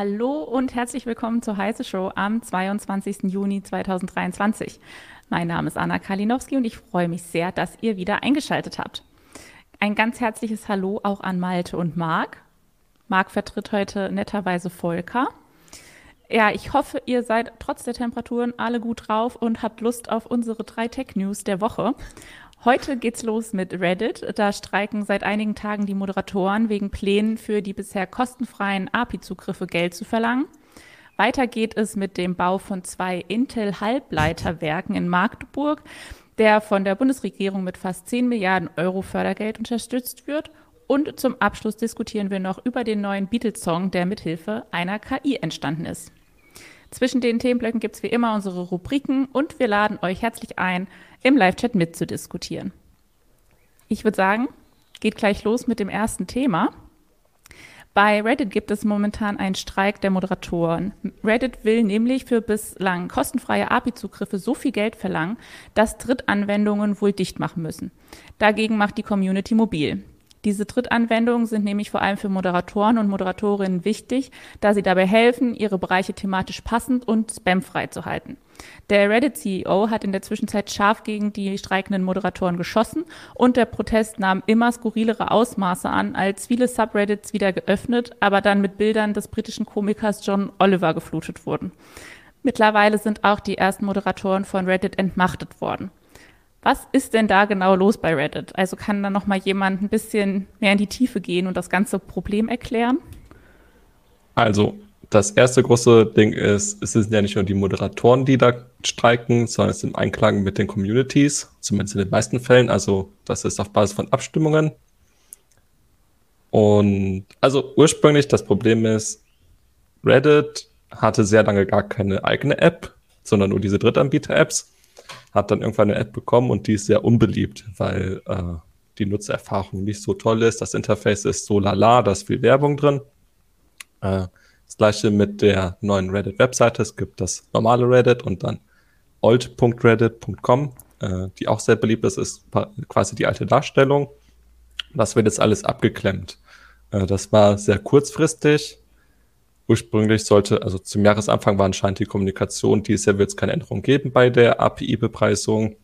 Hallo und herzlich willkommen zur Heiße Show am 22. Juni 2023. Mein Name ist Anna Kalinowski und ich freue mich sehr, dass ihr wieder eingeschaltet habt. Ein ganz herzliches Hallo auch an Malte und Marc. Marc vertritt heute netterweise Volker. Ja, ich hoffe, ihr seid trotz der Temperaturen alle gut drauf und habt Lust auf unsere drei Tech-News der Woche. Heute geht's los mit Reddit. Da streiken seit einigen Tagen die Moderatoren wegen Plänen für die bisher kostenfreien API-Zugriffe Geld zu verlangen. Weiter geht es mit dem Bau von zwei Intel-Halbleiterwerken in Magdeburg, der von der Bundesregierung mit fast 10 Milliarden Euro Fördergeld unterstützt wird. Und zum Abschluss diskutieren wir noch über den neuen Beatles-Song, der mithilfe einer KI entstanden ist. Zwischen den Themenblöcken gibt's wie immer unsere Rubriken und wir laden euch herzlich ein, im Live-Chat mitzudiskutieren. Ich würde sagen, geht gleich los mit dem ersten Thema. Bei Reddit gibt es momentan einen Streik der Moderatoren. Reddit will nämlich für bislang kostenfreie API-Zugriffe so viel Geld verlangen, dass Drittanwendungen wohl dicht machen müssen. Dagegen macht die Community mobil. Diese Drittanwendungen sind nämlich vor allem für Moderatoren und Moderatorinnen wichtig, da sie dabei helfen, ihre Bereiche thematisch passend und spamfrei zu halten. Der Reddit-CEO hat in der Zwischenzeit scharf gegen die streikenden Moderatoren geschossen und der Protest nahm immer skurrilere Ausmaße an, als viele Subreddits wieder geöffnet, aber dann mit Bildern des britischen Komikers John Oliver geflutet wurden. Mittlerweile sind auch die ersten Moderatoren von Reddit entmachtet worden. Was ist denn da genau los bei Reddit? Also kann da noch mal jemand ein bisschen mehr in die Tiefe gehen und das ganze Problem erklären? Also das erste große Ding ist, es sind ja nicht nur die Moderatoren, die da streiken, sondern es sind Einklagen mit den Communities, zumindest in den meisten Fällen. Also das ist auf Basis von Abstimmungen. Und also ursprünglich das Problem ist, Reddit hatte sehr lange gar keine eigene App, sondern nur diese Drittanbieter-Apps hat dann irgendwann eine App bekommen und die ist sehr unbeliebt, weil äh, die Nutzererfahrung nicht so toll ist. Das Interface ist so lala, da ist viel Werbung drin. Äh, das gleiche mit der neuen Reddit-Webseite. Es gibt das normale Reddit und dann old.reddit.com, äh, die auch sehr beliebt ist, ist quasi die alte Darstellung. Das wird jetzt alles abgeklemmt. Äh, das war sehr kurzfristig Ursprünglich sollte, also zum Jahresanfang war anscheinend die Kommunikation, dieses Jahr wird es keine Änderung geben bei der API-Bepreisung.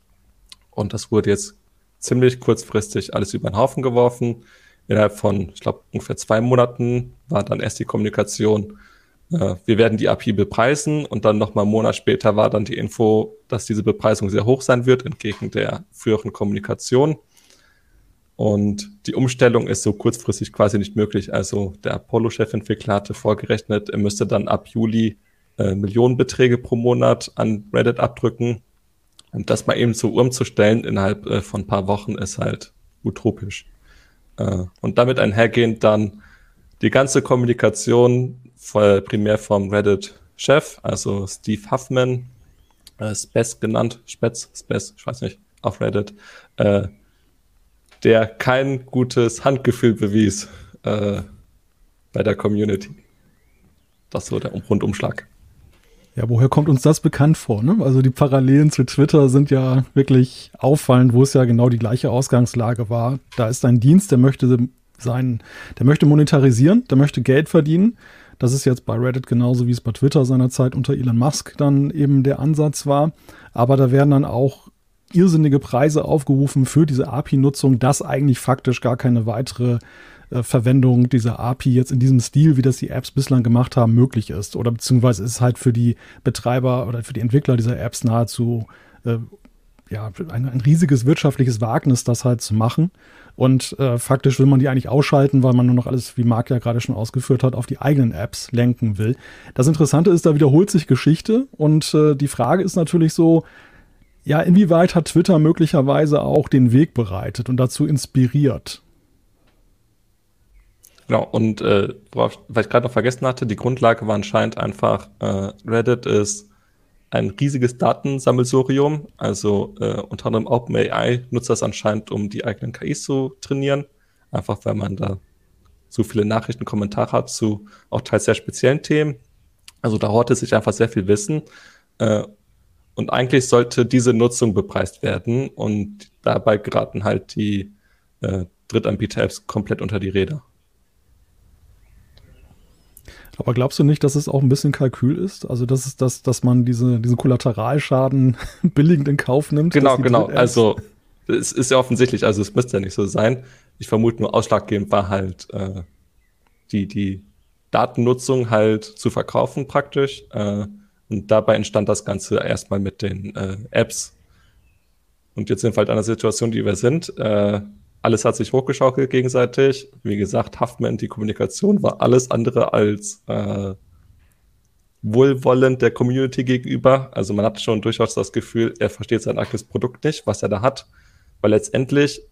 Und das wurde jetzt ziemlich kurzfristig alles über den Haufen geworfen. Innerhalb von, ich glaube, ungefähr zwei Monaten war dann erst die Kommunikation, äh, wir werden die API bepreisen und dann nochmal einen Monat später war dann die Info, dass diese Bepreisung sehr hoch sein wird, entgegen der früheren Kommunikation. Und die Umstellung ist so kurzfristig quasi nicht möglich. Also der Apollo-Chefentwickler hatte vorgerechnet, er müsste dann ab Juli äh, Millionenbeträge pro Monat an Reddit abdrücken. Und das mal eben so umzustellen innerhalb äh, von ein paar Wochen ist halt utopisch. Äh, und damit einhergehend dann die ganze Kommunikation voll, primär vom Reddit-Chef, also Steve Huffman, äh, Spes genannt, Spetz, Spes, ich weiß nicht, auf Reddit, äh, der kein gutes Handgefühl bewies äh, bei der Community. Das ist so der Rundumschlag. Ja, woher kommt uns das bekannt vor? Ne? Also die Parallelen zu Twitter sind ja wirklich auffallend, wo es ja genau die gleiche Ausgangslage war. Da ist ein Dienst, der möchte sein, der möchte monetarisieren, der möchte Geld verdienen. Das ist jetzt bei Reddit genauso wie es bei Twitter seinerzeit unter Elon Musk dann eben der Ansatz war. Aber da werden dann auch irrsinnige Preise aufgerufen für diese API-Nutzung, dass eigentlich faktisch gar keine weitere äh, Verwendung dieser API jetzt in diesem Stil, wie das die Apps bislang gemacht haben, möglich ist. Oder beziehungsweise ist es halt für die Betreiber oder für die Entwickler dieser Apps nahezu äh, ja, ein, ein, riesiges wirtschaftliches Wagnis, das halt zu machen. Und äh, faktisch will man die eigentlich ausschalten, weil man nur noch alles, wie Marc ja gerade schon ausgeführt hat, auf die eigenen Apps lenken will. Das Interessante ist, da wiederholt sich Geschichte und äh, die Frage ist natürlich so, ja, inwieweit hat Twitter möglicherweise auch den Weg bereitet und dazu inspiriert? Genau, und äh, worauf, was ich gerade noch vergessen hatte, die Grundlage war anscheinend einfach, äh, Reddit ist ein riesiges Datensammelsurium, also äh, unter anderem OpenAI nutzt das anscheinend, um die eigenen KIs zu trainieren, einfach weil man da so viele Nachrichten, Kommentare hat zu auch teils sehr speziellen Themen. Also da hortet sich einfach sehr viel Wissen. Äh, und eigentlich sollte diese Nutzung bepreist werden und dabei geraten halt die äh, Drittanbieter-Apps komplett unter die Räder. Aber glaubst du nicht, dass es auch ein bisschen Kalkül ist? Also, dass es das, dass man diese, diesen Kollateralschaden billigend in Kauf nimmt? Genau, genau. Also, es ist ja offensichtlich, also es müsste ja nicht so sein. Ich vermute nur ausschlaggebend war halt äh, die, die Datennutzung halt zu verkaufen praktisch. Äh, und dabei entstand das Ganze erstmal mit den äh, Apps. Und jetzt sind wir halt an der Situation, die wir sind. Äh, alles hat sich hochgeschaukelt gegenseitig. Wie gesagt, Huffman, die Kommunikation war alles andere als äh, wohlwollend der Community gegenüber. Also man hat schon durchaus das Gefühl, er versteht sein eigenes Produkt nicht, was er da hat. Weil letztendlich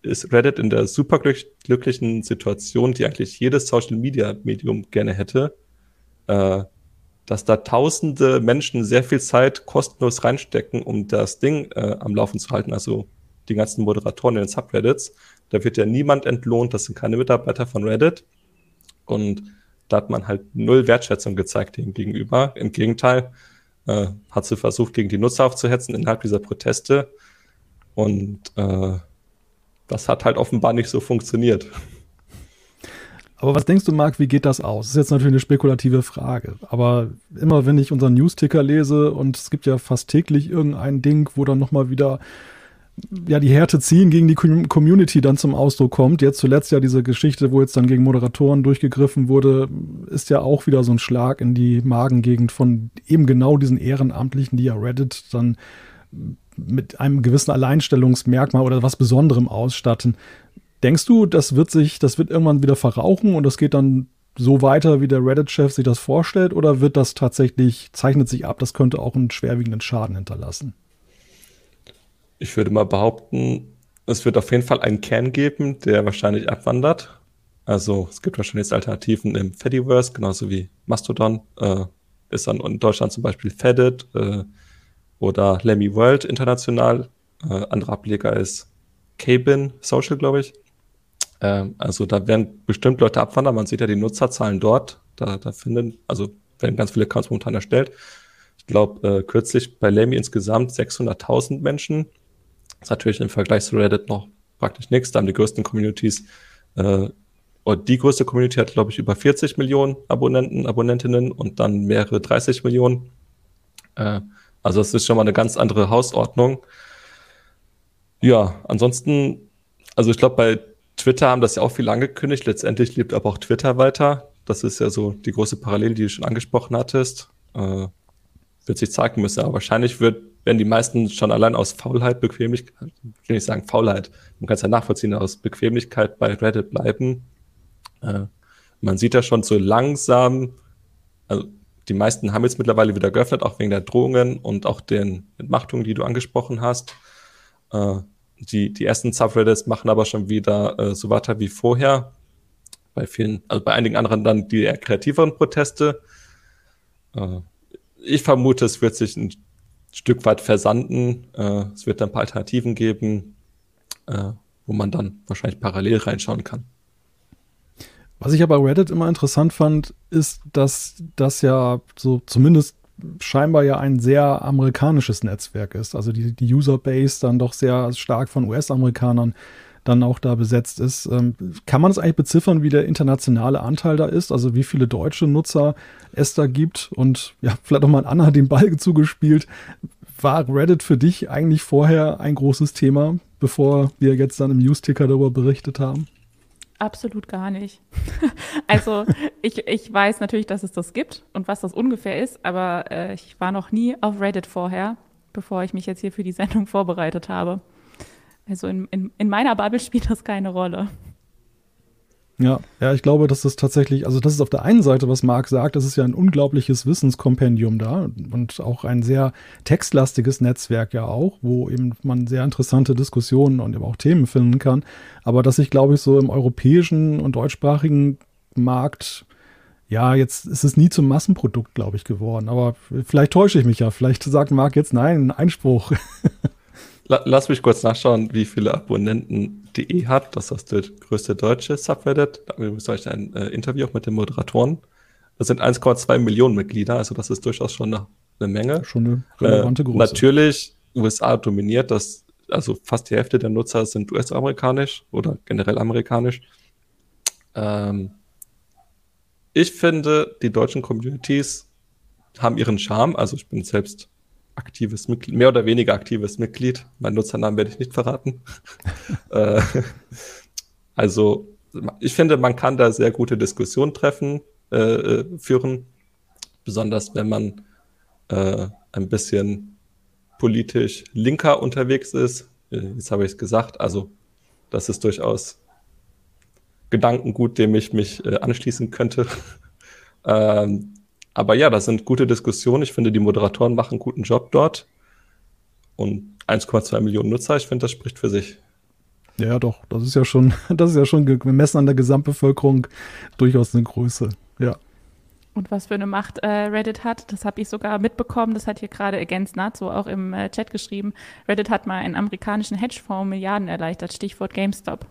ist Reddit in der super glücklichen Situation, die eigentlich jedes Social Media Medium gerne hätte, äh, dass da tausende Menschen sehr viel Zeit kostenlos reinstecken, um das Ding äh, am Laufen zu halten. Also die ganzen Moderatoren in den Subreddits. Da wird ja niemand entlohnt, das sind keine Mitarbeiter von Reddit. Und da hat man halt null Wertschätzung gezeigt dem gegenüber. Im Gegenteil, äh, hat sie versucht, gegen die Nutzer aufzuhetzen innerhalb dieser Proteste. Und äh, das hat halt offenbar nicht so funktioniert. Aber was denkst du, Marc, wie geht das aus? Das ist jetzt natürlich eine spekulative Frage. Aber immer wenn ich unseren Newsticker lese und es gibt ja fast täglich irgendein Ding, wo dann nochmal wieder ja, die Härte ziehen gegen die Community dann zum Ausdruck kommt. Jetzt zuletzt ja diese Geschichte, wo jetzt dann gegen Moderatoren durchgegriffen wurde, ist ja auch wieder so ein Schlag in die Magengegend von eben genau diesen Ehrenamtlichen, die ja Reddit dann mit einem gewissen Alleinstellungsmerkmal oder was Besonderem ausstatten. Denkst du, das wird sich, das wird irgendwann wieder verrauchen und das geht dann so weiter, wie der Reddit-Chef sich das vorstellt, oder wird das tatsächlich, zeichnet sich ab, das könnte auch einen schwerwiegenden Schaden hinterlassen? Ich würde mal behaupten, es wird auf jeden Fall einen Kern geben, der wahrscheinlich abwandert. Also es gibt wahrscheinlich Alternativen im Fediverse, genauso wie Mastodon. Äh, ist dann in Deutschland zum Beispiel Fedit äh, oder Lemmy World international. Äh, andere Ableger ist Kbin Social, glaube ich. Ähm, also da werden bestimmt Leute abwandern. Man sieht ja die Nutzerzahlen dort. Da, da finden, also werden ganz viele Accounts momentan erstellt. Ich glaube, äh, kürzlich bei Lemmy insgesamt 600.000 Menschen ist natürlich im Vergleich zu Reddit noch praktisch nichts. Da haben die größten Communities, äh, und die größte Community hat, glaube ich, über 40 Millionen Abonnenten, Abonnentinnen und dann mehrere 30 Millionen. Äh, also es ist schon mal eine ganz andere Hausordnung. Ja, ansonsten, also ich glaube, bei Twitter haben das ja auch viel angekündigt. Letztendlich lebt aber auch Twitter weiter. Das ist ja so die große Parallele, die du schon angesprochen hattest. Äh, wird sich zeigen müssen. Aber wahrscheinlich wird werden die meisten schon allein aus Faulheit, Bequemlichkeit, ich will nicht sagen Faulheit, man kann es ja nachvollziehen, aus Bequemlichkeit bei Reddit bleiben. Äh, man sieht ja schon so langsam, also die meisten haben jetzt mittlerweile wieder geöffnet, auch wegen der Drohungen und auch den Entmachtungen, die du angesprochen hast. Äh, die, die ersten Subreddits machen aber schon wieder äh, so weiter wie vorher. Bei vielen, also bei einigen anderen dann die eher kreativeren Proteste. Äh, ich vermute, es wird sich ein Stück weit versanden. Äh, es wird dann ein paar Alternativen geben, äh, wo man dann wahrscheinlich parallel reinschauen kann. Was ich aber Reddit immer interessant fand, ist, dass das ja so zumindest scheinbar ja ein sehr amerikanisches Netzwerk ist. Also die, die Userbase dann doch sehr stark von US-Amerikanern dann auch da besetzt ist. Ähm, kann man es eigentlich beziffern, wie der internationale Anteil da ist? Also wie viele deutsche Nutzer es da gibt? Und ja, vielleicht auch mal Anna den Ball zugespielt. War Reddit für dich eigentlich vorher ein großes Thema, bevor wir jetzt dann im News-Ticker darüber berichtet haben? Absolut gar nicht. also ich, ich weiß natürlich, dass es das gibt und was das ungefähr ist, aber äh, ich war noch nie auf Reddit vorher, bevor ich mich jetzt hier für die Sendung vorbereitet habe. Also in, in, in meiner Bubble spielt das keine Rolle. Ja, ja, ich glaube, dass das tatsächlich, also das ist auf der einen Seite, was Marc sagt, das ist ja ein unglaubliches Wissenskompendium da und auch ein sehr textlastiges Netzwerk ja auch, wo eben man sehr interessante Diskussionen und eben auch Themen finden kann. Aber dass ich, glaube ich, so im europäischen und deutschsprachigen Markt, ja, jetzt ist es nie zum Massenprodukt, glaube ich, geworden. Aber vielleicht täusche ich mich ja. Vielleicht sagt Marc jetzt nein, Einspruch. Lass mich kurz nachschauen, wie viele Abonnenten DE hat. Das ist das größte deutsche Subreddit. Da ihr euch ein äh, Interview auch mit den Moderatoren. Das sind 1,2 Millionen Mitglieder, also das ist durchaus schon eine, eine Menge. Schon eine relevante äh, Größe. Natürlich, USA dominiert das, also fast die Hälfte der Nutzer sind US-amerikanisch oder generell amerikanisch. Ähm, ich finde, die deutschen Communities haben ihren Charme. Also ich bin selbst aktives Mitglied, mehr oder weniger aktives Mitglied. Mein Nutzernamen werde ich nicht verraten. Äh, also ich finde, man kann da sehr gute Diskussionen treffen, äh, äh, führen, besonders wenn man äh, ein bisschen politisch linker unterwegs ist. Jetzt habe ich es gesagt, also das ist durchaus Gedankengut, dem ich mich äh, anschließen könnte. ähm, aber ja, das sind gute Diskussionen. Ich finde, die Moderatoren machen einen guten Job dort. Und 1,2 Millionen Nutzer, ich finde, das spricht für sich. Ja, doch, das ist ja schon, das ist ja schon gemessen an der Gesamtbevölkerung durchaus eine Größe. Ja. Und was für eine Macht äh, Reddit hat, das habe ich sogar mitbekommen, das hat hier gerade Against Nazo auch im äh, Chat geschrieben. Reddit hat mal einen amerikanischen Hedgefonds Milliarden erleichtert, Stichwort GameStop.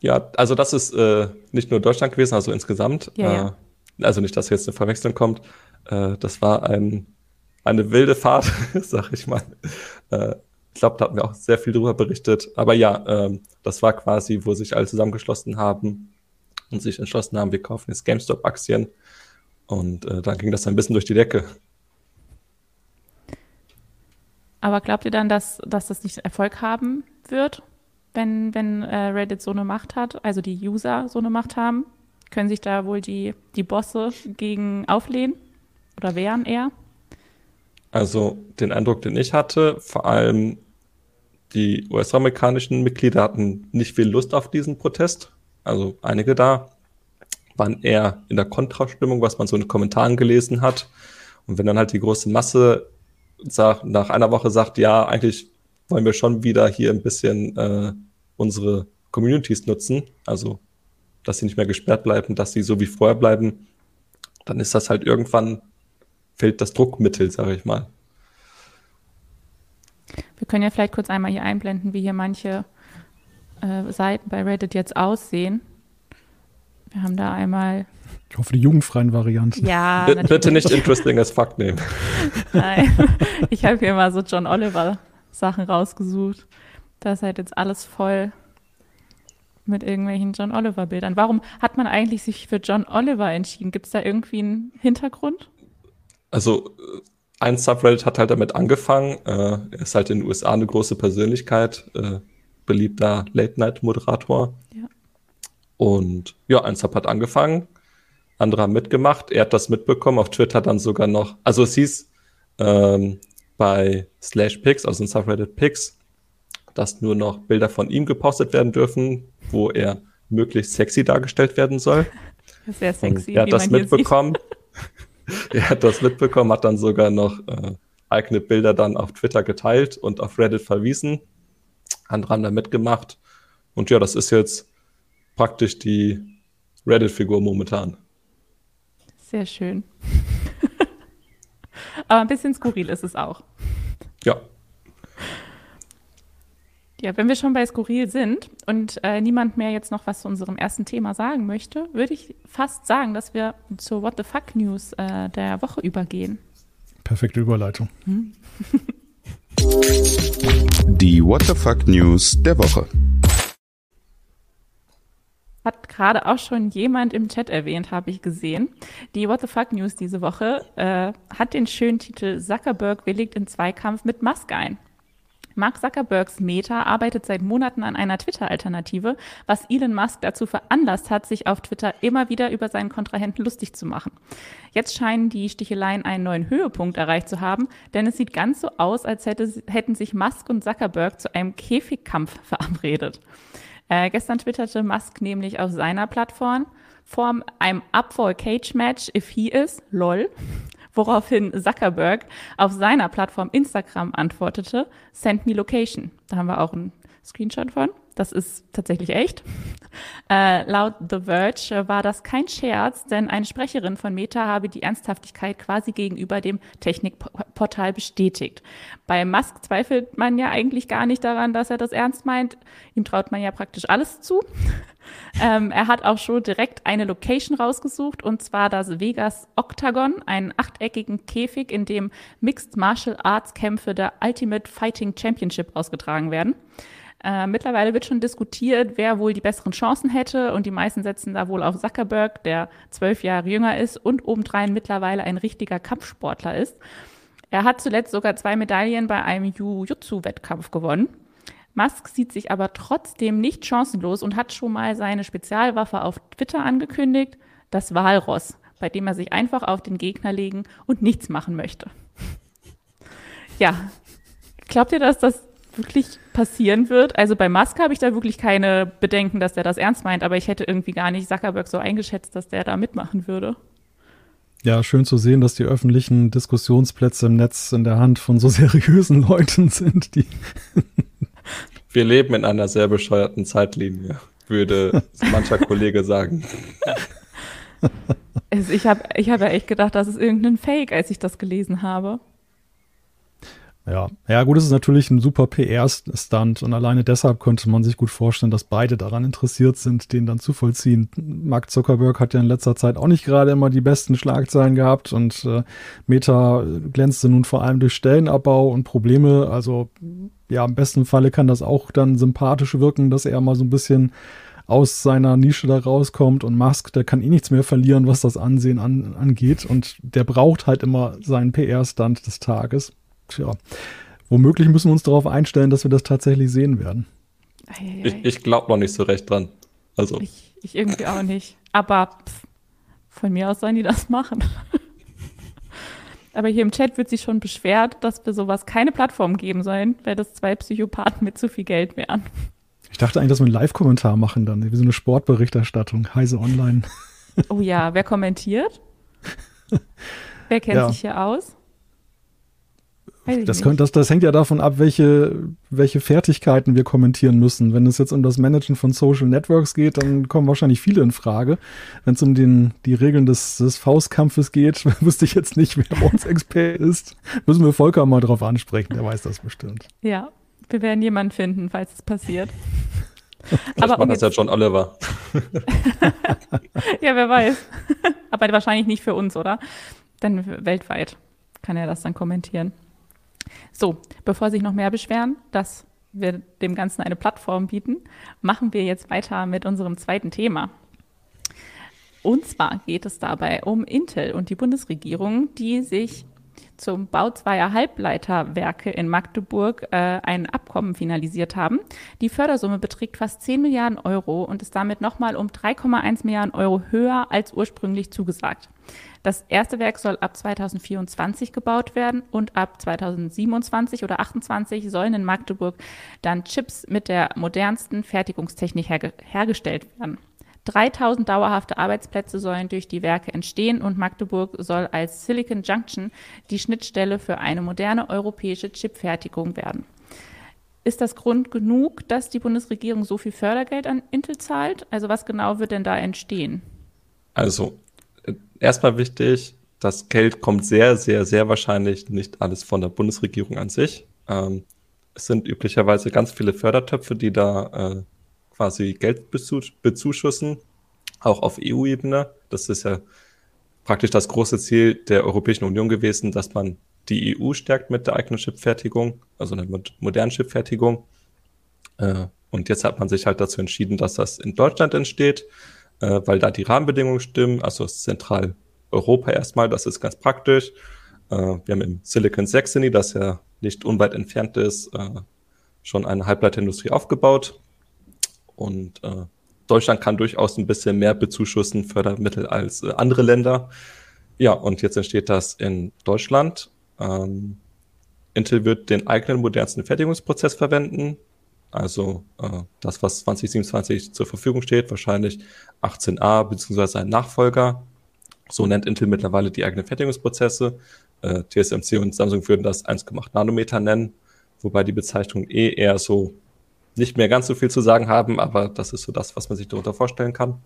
Ja, also das ist äh, nicht nur Deutschland gewesen, also insgesamt. Ja, ja. Also nicht, dass jetzt eine Verwechslung kommt. Äh, das war ein, eine wilde Fahrt, sag ich mal. Äh, ich glaube, da hatten wir auch sehr viel drüber berichtet. Aber ja, ähm, das war quasi, wo sich alle zusammengeschlossen haben und sich entschlossen haben, wir kaufen jetzt GameStop-Aktien. Und äh, dann ging das ein bisschen durch die Decke. Aber glaubt ihr dann, dass, dass das nicht Erfolg haben wird, wenn, wenn äh, Reddit so eine Macht hat, also die User so eine Macht haben? Können sich da wohl die, die Bosse gegen auflehnen oder wehren eher? Also den Eindruck, den ich hatte, vor allem die US-amerikanischen Mitglieder hatten nicht viel Lust auf diesen Protest. Also einige da waren eher in der Kontrastimmung, was man so in den Kommentaren gelesen hat. Und wenn dann halt die große Masse sagt, nach einer Woche sagt, ja, eigentlich wollen wir schon wieder hier ein bisschen äh, unsere Communities nutzen, also dass sie nicht mehr gesperrt bleiben, dass sie so wie vorher bleiben, dann ist das halt irgendwann, fehlt das Druckmittel, sage ich mal. Wir können ja vielleicht kurz einmal hier einblenden, wie hier manche äh, Seiten bei Reddit jetzt aussehen. Wir haben da einmal. Ich hoffe, die jugendfreien Varianten. Ja, natürlich. Bitte nicht interesting as fuck nehmen. Nein, ich habe hier mal so John Oliver Sachen rausgesucht. Da ist halt jetzt alles voll mit irgendwelchen John Oliver Bildern. Warum hat man eigentlich sich für John Oliver entschieden? Gibt es da irgendwie einen Hintergrund? Also ein Subreddit hat halt damit angefangen. Äh, er ist halt in den USA eine große Persönlichkeit, äh, beliebter Late-Night-Moderator. Ja. Und ja, ein Sub hat angefangen, andere haben mitgemacht, er hat das mitbekommen, auf Twitter dann sogar noch, also es hieß ähm, bei Slash Pics, also in Subreddit Pics, dass nur noch Bilder von ihm gepostet werden dürfen, wo er möglichst sexy dargestellt werden soll. Sehr sexy. Und er hat das mitbekommen. er hat das mitbekommen, hat dann sogar noch äh, eigene Bilder dann auf Twitter geteilt und auf Reddit verwiesen. Andere haben da mitgemacht. Und ja, das ist jetzt praktisch die Reddit-Figur momentan. Sehr schön. Aber ein bisschen skurril ist es auch. Ja. Ja, wenn wir schon bei skurril sind und äh, niemand mehr jetzt noch was zu unserem ersten Thema sagen möchte, würde ich fast sagen, dass wir zur What the Fuck News äh, der Woche übergehen. Perfekte Überleitung. Hm? Die What the Fuck News der Woche. Hat gerade auch schon jemand im Chat erwähnt, habe ich gesehen. Die What the Fuck News diese Woche äh, hat den schönen Titel Zuckerberg willigt in Zweikampf mit Musk ein. Mark Zuckerbergs Meta arbeitet seit Monaten an einer Twitter-Alternative, was Elon Musk dazu veranlasst hat, sich auf Twitter immer wieder über seinen Kontrahenten lustig zu machen. Jetzt scheinen die Sticheleien einen neuen Höhepunkt erreicht zu haben, denn es sieht ganz so aus, als hätte, hätten sich Musk und Zuckerberg zu einem Käfigkampf verabredet. Äh, gestern twitterte Musk nämlich auf seiner Plattform, vor einem Up for a Cage Match if he is, lol woraufhin Zuckerberg auf seiner Plattform Instagram antwortete, send me location. Da haben wir auch einen Screenshot von. Das ist tatsächlich echt. Äh, laut The Verge war das kein Scherz, denn eine Sprecherin von Meta habe die Ernsthaftigkeit quasi gegenüber dem Technikportal bestätigt. Bei Musk zweifelt man ja eigentlich gar nicht daran, dass er das ernst meint. Ihm traut man ja praktisch alles zu. Ähm, er hat auch schon direkt eine Location rausgesucht und zwar das Vegas Octagon, einen achteckigen Käfig, in dem Mixed Martial Arts Kämpfe der Ultimate Fighting Championship ausgetragen werden. Äh, mittlerweile wird schon diskutiert, wer wohl die besseren Chancen hätte und die meisten setzen da wohl auf Zuckerberg, der zwölf Jahre jünger ist und obendrein mittlerweile ein richtiger Kampfsportler ist. Er hat zuletzt sogar zwei Medaillen bei einem Jiu-Jitsu-Wettkampf gewonnen. Musk sieht sich aber trotzdem nicht chancenlos und hat schon mal seine Spezialwaffe auf Twitter angekündigt, das Walross, bei dem er sich einfach auf den Gegner legen und nichts machen möchte. Ja, glaubt ihr, dass das wirklich passieren wird. Also bei Musk habe ich da wirklich keine Bedenken, dass der das ernst meint, aber ich hätte irgendwie gar nicht Zuckerberg so eingeschätzt, dass der da mitmachen würde. Ja, schön zu sehen, dass die öffentlichen Diskussionsplätze im Netz in der Hand von so seriösen Leuten sind, die. Wir leben in einer sehr bescheuerten Zeitlinie, würde mancher Kollege sagen. Also ich habe ich hab ja echt gedacht, das ist irgendein Fake, als ich das gelesen habe. Ja, ja gut, es ist natürlich ein super PR-Stunt und alleine deshalb könnte man sich gut vorstellen, dass beide daran interessiert sind, den dann zu vollziehen. Mark Zuckerberg hat ja in letzter Zeit auch nicht gerade immer die besten Schlagzeilen gehabt und äh, Meta glänzte nun vor allem durch Stellenabbau und Probleme. Also ja, im besten Falle kann das auch dann sympathisch wirken, dass er mal so ein bisschen aus seiner Nische da rauskommt und Musk, der kann eh nichts mehr verlieren, was das Ansehen an, angeht und der braucht halt immer seinen PR-Stunt des Tages tja, womöglich müssen wir uns darauf einstellen, dass wir das tatsächlich sehen werden. Ich, ich glaube noch nicht so recht dran. Also. Ich, ich irgendwie auch nicht. Aber pff, von mir aus sollen die das machen. Aber hier im Chat wird sich schon beschwert, dass für sowas keine Plattform geben sollen, weil das zwei Psychopathen mit zu viel Geld wären. Ich dachte eigentlich, dass wir einen Live-Kommentar machen dann, wie so eine Sportberichterstattung, Heise Online. Oh ja, wer kommentiert? wer kennt ja. sich hier aus? Das, könnt, das, das hängt ja davon ab, welche, welche Fertigkeiten wir kommentieren müssen. Wenn es jetzt um das Managen von Social Networks geht, dann kommen wahrscheinlich viele in Frage. Wenn es um den, die Regeln des, des Faustkampfes geht, wüsste ich jetzt nicht, wer bei uns Expert ist. Müssen wir Volker mal drauf ansprechen, der weiß das bestimmt. Ja, wir werden jemanden finden, falls es passiert. Aber um das ja John Oliver. ja, wer weiß. Aber wahrscheinlich nicht für uns, oder? Denn weltweit kann er das dann kommentieren. So, bevor sich noch mehr beschweren, dass wir dem Ganzen eine Plattform bieten, machen wir jetzt weiter mit unserem zweiten Thema. Und zwar geht es dabei um Intel und die Bundesregierung, die sich zum Bau zweier Halbleiterwerke in Magdeburg äh, ein Abkommen finalisiert haben. Die Fördersumme beträgt fast 10 Milliarden Euro und ist damit nochmal um 3,1 Milliarden Euro höher als ursprünglich zugesagt. Das erste Werk soll ab 2024 gebaut werden und ab 2027 oder 2028 sollen in Magdeburg dann Chips mit der modernsten Fertigungstechnik herge hergestellt werden. 3000 dauerhafte Arbeitsplätze sollen durch die Werke entstehen und Magdeburg soll als Silicon Junction die Schnittstelle für eine moderne europäische Chipfertigung werden. Ist das Grund genug, dass die Bundesregierung so viel Fördergeld an Intel zahlt? Also was genau wird denn da entstehen? Also erstmal wichtig, das Geld kommt sehr, sehr, sehr wahrscheinlich nicht alles von der Bundesregierung an sich. Ähm, es sind üblicherweise ganz viele Fördertöpfe, die da äh, quasi Geld bezuschussen, auch auf EU-Ebene. Das ist ja praktisch das große Ziel der Europäischen Union gewesen, dass man die EU stärkt mit der eigenen Chipfertigung, also einer modernen Chipfertigung. Äh, und jetzt hat man sich halt dazu entschieden, dass das in Deutschland entsteht äh, weil da die Rahmenbedingungen stimmen, also Zentraleuropa erstmal, das ist ganz praktisch. Äh, wir haben im Silicon Saxony, das ja nicht unweit entfernt ist, schon eine Halbleiterindustrie aufgebaut. Und äh, Deutschland kann durchaus ein bisschen mehr bezuschussen Fördermittel als äh, andere Länder. Ja, und jetzt entsteht das in Deutschland. Ähm, Intel wird den eigenen modernsten Fertigungsprozess verwenden. Also äh, das, was 2027 zur Verfügung steht, wahrscheinlich 18a beziehungsweise ein Nachfolger. So nennt Intel mittlerweile die eigenen Fertigungsprozesse. Äh, TSMC und Samsung würden das 1,8 Nanometer nennen, wobei die Bezeichnungen eh eher so nicht mehr ganz so viel zu sagen haben, aber das ist so das, was man sich darunter vorstellen kann.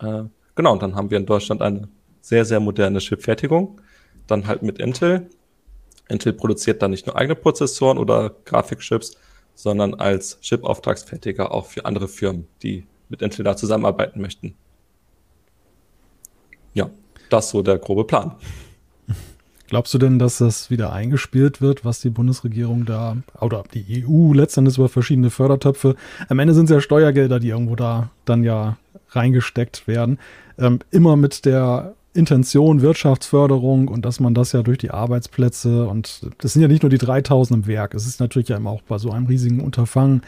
Äh, genau, und dann haben wir in Deutschland eine sehr, sehr moderne Chipfertigung. Dann halt mit Intel. Intel produziert dann nicht nur eigene Prozessoren oder Grafikchips, sondern als Chip-Auftragsfertiger auch für andere Firmen, die mit Intel da zusammenarbeiten möchten. Ja, das so der grobe Plan. Glaubst du denn, dass das wieder eingespielt wird, was die Bundesregierung da, oder die EU letztendlich über verschiedene Fördertöpfe, am Ende sind es ja Steuergelder, die irgendwo da dann ja reingesteckt werden, ähm, immer mit der Intention Wirtschaftsförderung und dass man das ja durch die Arbeitsplätze und das sind ja nicht nur die 3000 im Werk, es ist natürlich ja immer auch bei so einem riesigen Unterfangen,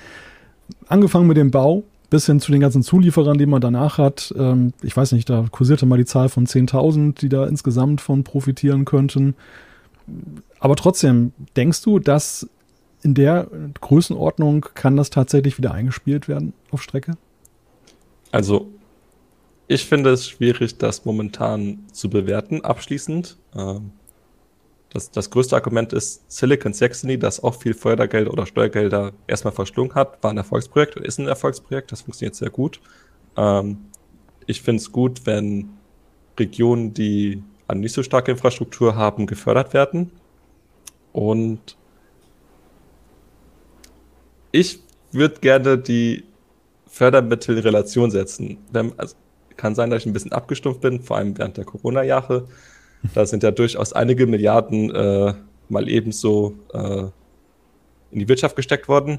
angefangen mit dem Bau bis hin zu den ganzen Zulieferern, die man danach hat. Ähm, ich weiß nicht, da kursierte mal die Zahl von 10.000, die da insgesamt von profitieren könnten. Aber trotzdem, denkst du, dass in der Größenordnung kann das tatsächlich wieder eingespielt werden auf Strecke? Also ich finde es schwierig, das momentan zu bewerten, abschließend. Ähm, das, das größte Argument ist Silicon Saxony, das auch viel Fördergelder oder Steuergelder erstmal verschlungen hat, war ein Erfolgsprojekt und ist ein Erfolgsprojekt. Das funktioniert sehr gut. Ähm, ich finde es gut, wenn Regionen, die eine nicht so starke Infrastruktur haben, gefördert werden. Und ich würde gerne die Fördermittel in Relation setzen. Wenn, also, kann sein, dass ich ein bisschen abgestumpft bin, vor allem während der Corona-Jahre. Da sind ja durchaus einige Milliarden äh, mal ebenso äh, in die Wirtschaft gesteckt worden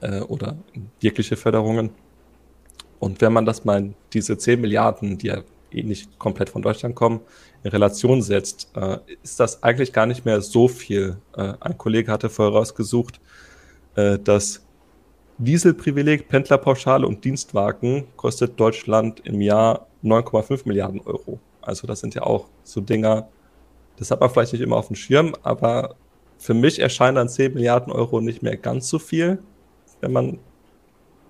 äh, oder wirkliche Förderungen. Und wenn man das mal in diese 10 Milliarden, die ja eh nicht komplett von Deutschland kommen, in Relation setzt, äh, ist das eigentlich gar nicht mehr so viel. Äh, ein Kollege hatte vorher rausgesucht, äh, dass Dieselprivileg, Pendlerpauschale und Dienstwagen kostet Deutschland im Jahr 9,5 Milliarden Euro. Also das sind ja auch so Dinger, das hat man vielleicht nicht immer auf dem Schirm, aber für mich erscheinen dann 10 Milliarden Euro nicht mehr ganz so viel, wenn man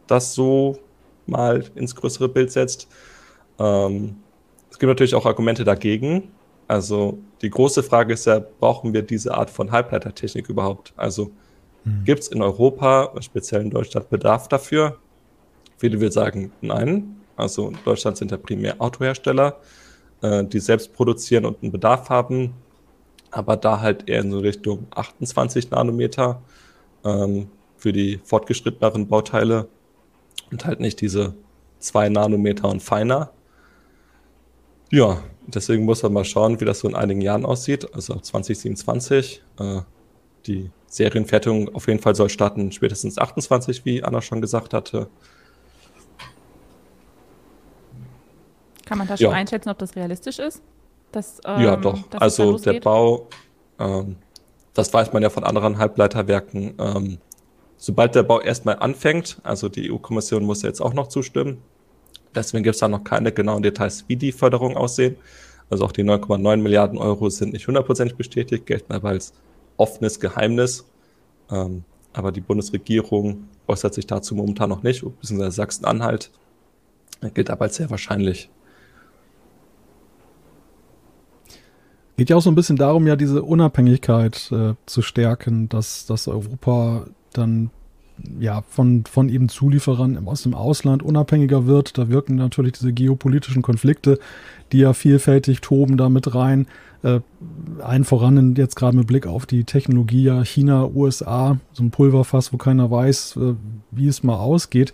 das so mal ins größere Bild setzt. Ähm, es gibt natürlich auch Argumente dagegen. Also die große Frage ist ja, brauchen wir diese Art von Halbleitertechnik überhaupt? Also Mhm. Gibt es in Europa, speziell in Deutschland, Bedarf dafür? Viele würden sagen, nein. Also in Deutschland sind ja primär Autohersteller, äh, die selbst produzieren und einen Bedarf haben, aber da halt eher in so Richtung 28 Nanometer ähm, für die fortgeschritteneren Bauteile und halt nicht diese 2 Nanometer und feiner. Ja, deswegen muss man mal schauen, wie das so in einigen Jahren aussieht, also 2027. Äh, die Serienfertigung auf jeden Fall soll starten spätestens 28, wie Anna schon gesagt hatte. Kann man da schon ja. einschätzen, ob das realistisch ist? Dass, ähm, ja, doch. Also der Bau, ähm, das weiß man ja von anderen Halbleiterwerken. Ähm, sobald der Bau erstmal anfängt, also die EU-Kommission muss ja jetzt auch noch zustimmen, deswegen gibt es da noch keine genauen Details, wie die Förderung aussehen. Also auch die 9,9 Milliarden Euro sind nicht hundertprozentig bestätigt, gelten aber als offenes Geheimnis. Ähm, aber die Bundesregierung äußert sich dazu momentan noch nicht, beziehungsweise Sachsen-Anhalt gilt aber als sehr wahrscheinlich. Geht ja auch so ein bisschen darum, ja diese Unabhängigkeit äh, zu stärken, dass, dass Europa dann ja von, von eben Zulieferern aus dem Ausland unabhängiger wird. Da wirken natürlich diese geopolitischen Konflikte, die ja vielfältig toben, da mit rein. Äh, ein voran jetzt gerade mit Blick auf die Technologie ja China, USA, so ein Pulverfass, wo keiner weiß, äh, wie es mal ausgeht.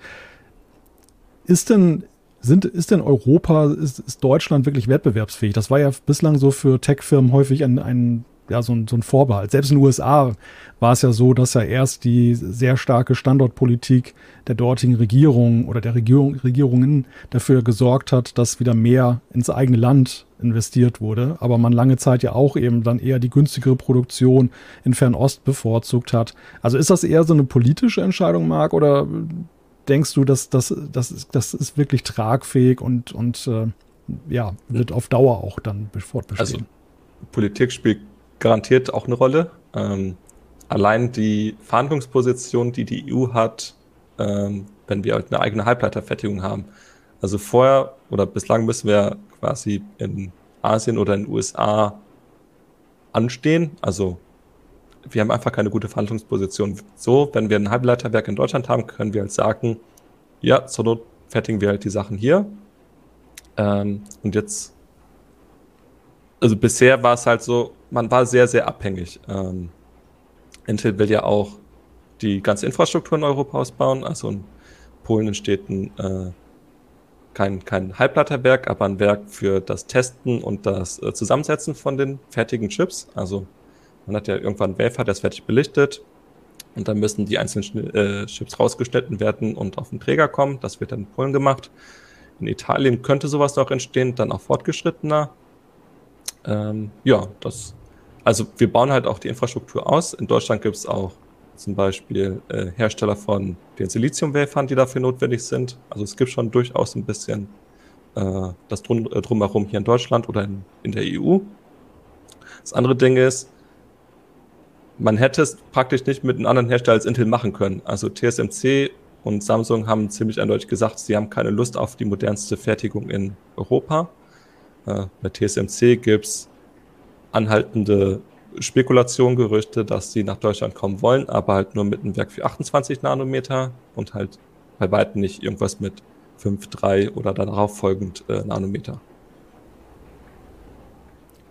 Ist denn, sind, ist denn Europa, ist, ist Deutschland wirklich wettbewerbsfähig? Das war ja bislang so für Tech-Firmen häufig ein, ein ja, so ein, so ein Vorbehalt. Selbst in den USA war es ja so, dass ja erst die sehr starke Standortpolitik der dortigen Regierung oder der Regierung, Regierungen dafür gesorgt hat, dass wieder mehr ins eigene Land investiert wurde, aber man lange Zeit ja auch eben dann eher die günstigere Produktion in Fernost bevorzugt hat. Also ist das eher so eine politische Entscheidung, Marc, oder denkst du, dass das, das, das ist wirklich tragfähig und, und äh, ja, wird auf Dauer auch dann fortbestehen? Also Politik spielt garantiert auch eine Rolle. Ähm, allein die Verhandlungsposition, die die EU hat, ähm, wenn wir halt eine eigene Halbleiterfertigung haben. Also vorher oder bislang müssen wir quasi in Asien oder in den USA anstehen. Also wir haben einfach keine gute Verhandlungsposition. So, wenn wir ein Halbleiterwerk in Deutschland haben, können wir halt sagen, ja, zur Not fertigen wir halt die Sachen hier. Ähm, und jetzt, also bisher war es halt so, man war sehr, sehr abhängig. Ähm, Intel will ja auch die ganze Infrastruktur in Europa ausbauen. Also in Polen entsteht ein äh, kein, kein Halbleiterwerk, aber ein Werk für das Testen und das äh, Zusammensetzen von den fertigen Chips. Also man hat ja irgendwann einen Wafer, der ist fertig belichtet und dann müssen die einzelnen äh, Chips rausgeschnitten werden und auf den Träger kommen. Das wird dann in Polen gemacht. In Italien könnte sowas noch entstehen, dann auch fortgeschrittener. Ähm, ja, das, also wir bauen halt auch die Infrastruktur aus. In Deutschland gibt es auch zum Beispiel äh, Hersteller von den Siliziumwafern, die dafür notwendig sind. Also es gibt schon durchaus ein bisschen äh, das drum, äh, drumherum hier in Deutschland oder in, in der EU. Das andere Ding ist, man hätte es praktisch nicht mit einem anderen Hersteller als Intel machen können. Also TSMC und Samsung haben ziemlich eindeutig gesagt, sie haben keine Lust auf die modernste Fertigung in Europa. Äh, bei TSMC gibt es anhaltende Spekulation, Gerüchte, dass sie nach Deutschland kommen wollen, aber halt nur mit einem Werk für 28 Nanometer und halt bei weitem nicht irgendwas mit 5, 3 oder darauf folgend äh, Nanometer.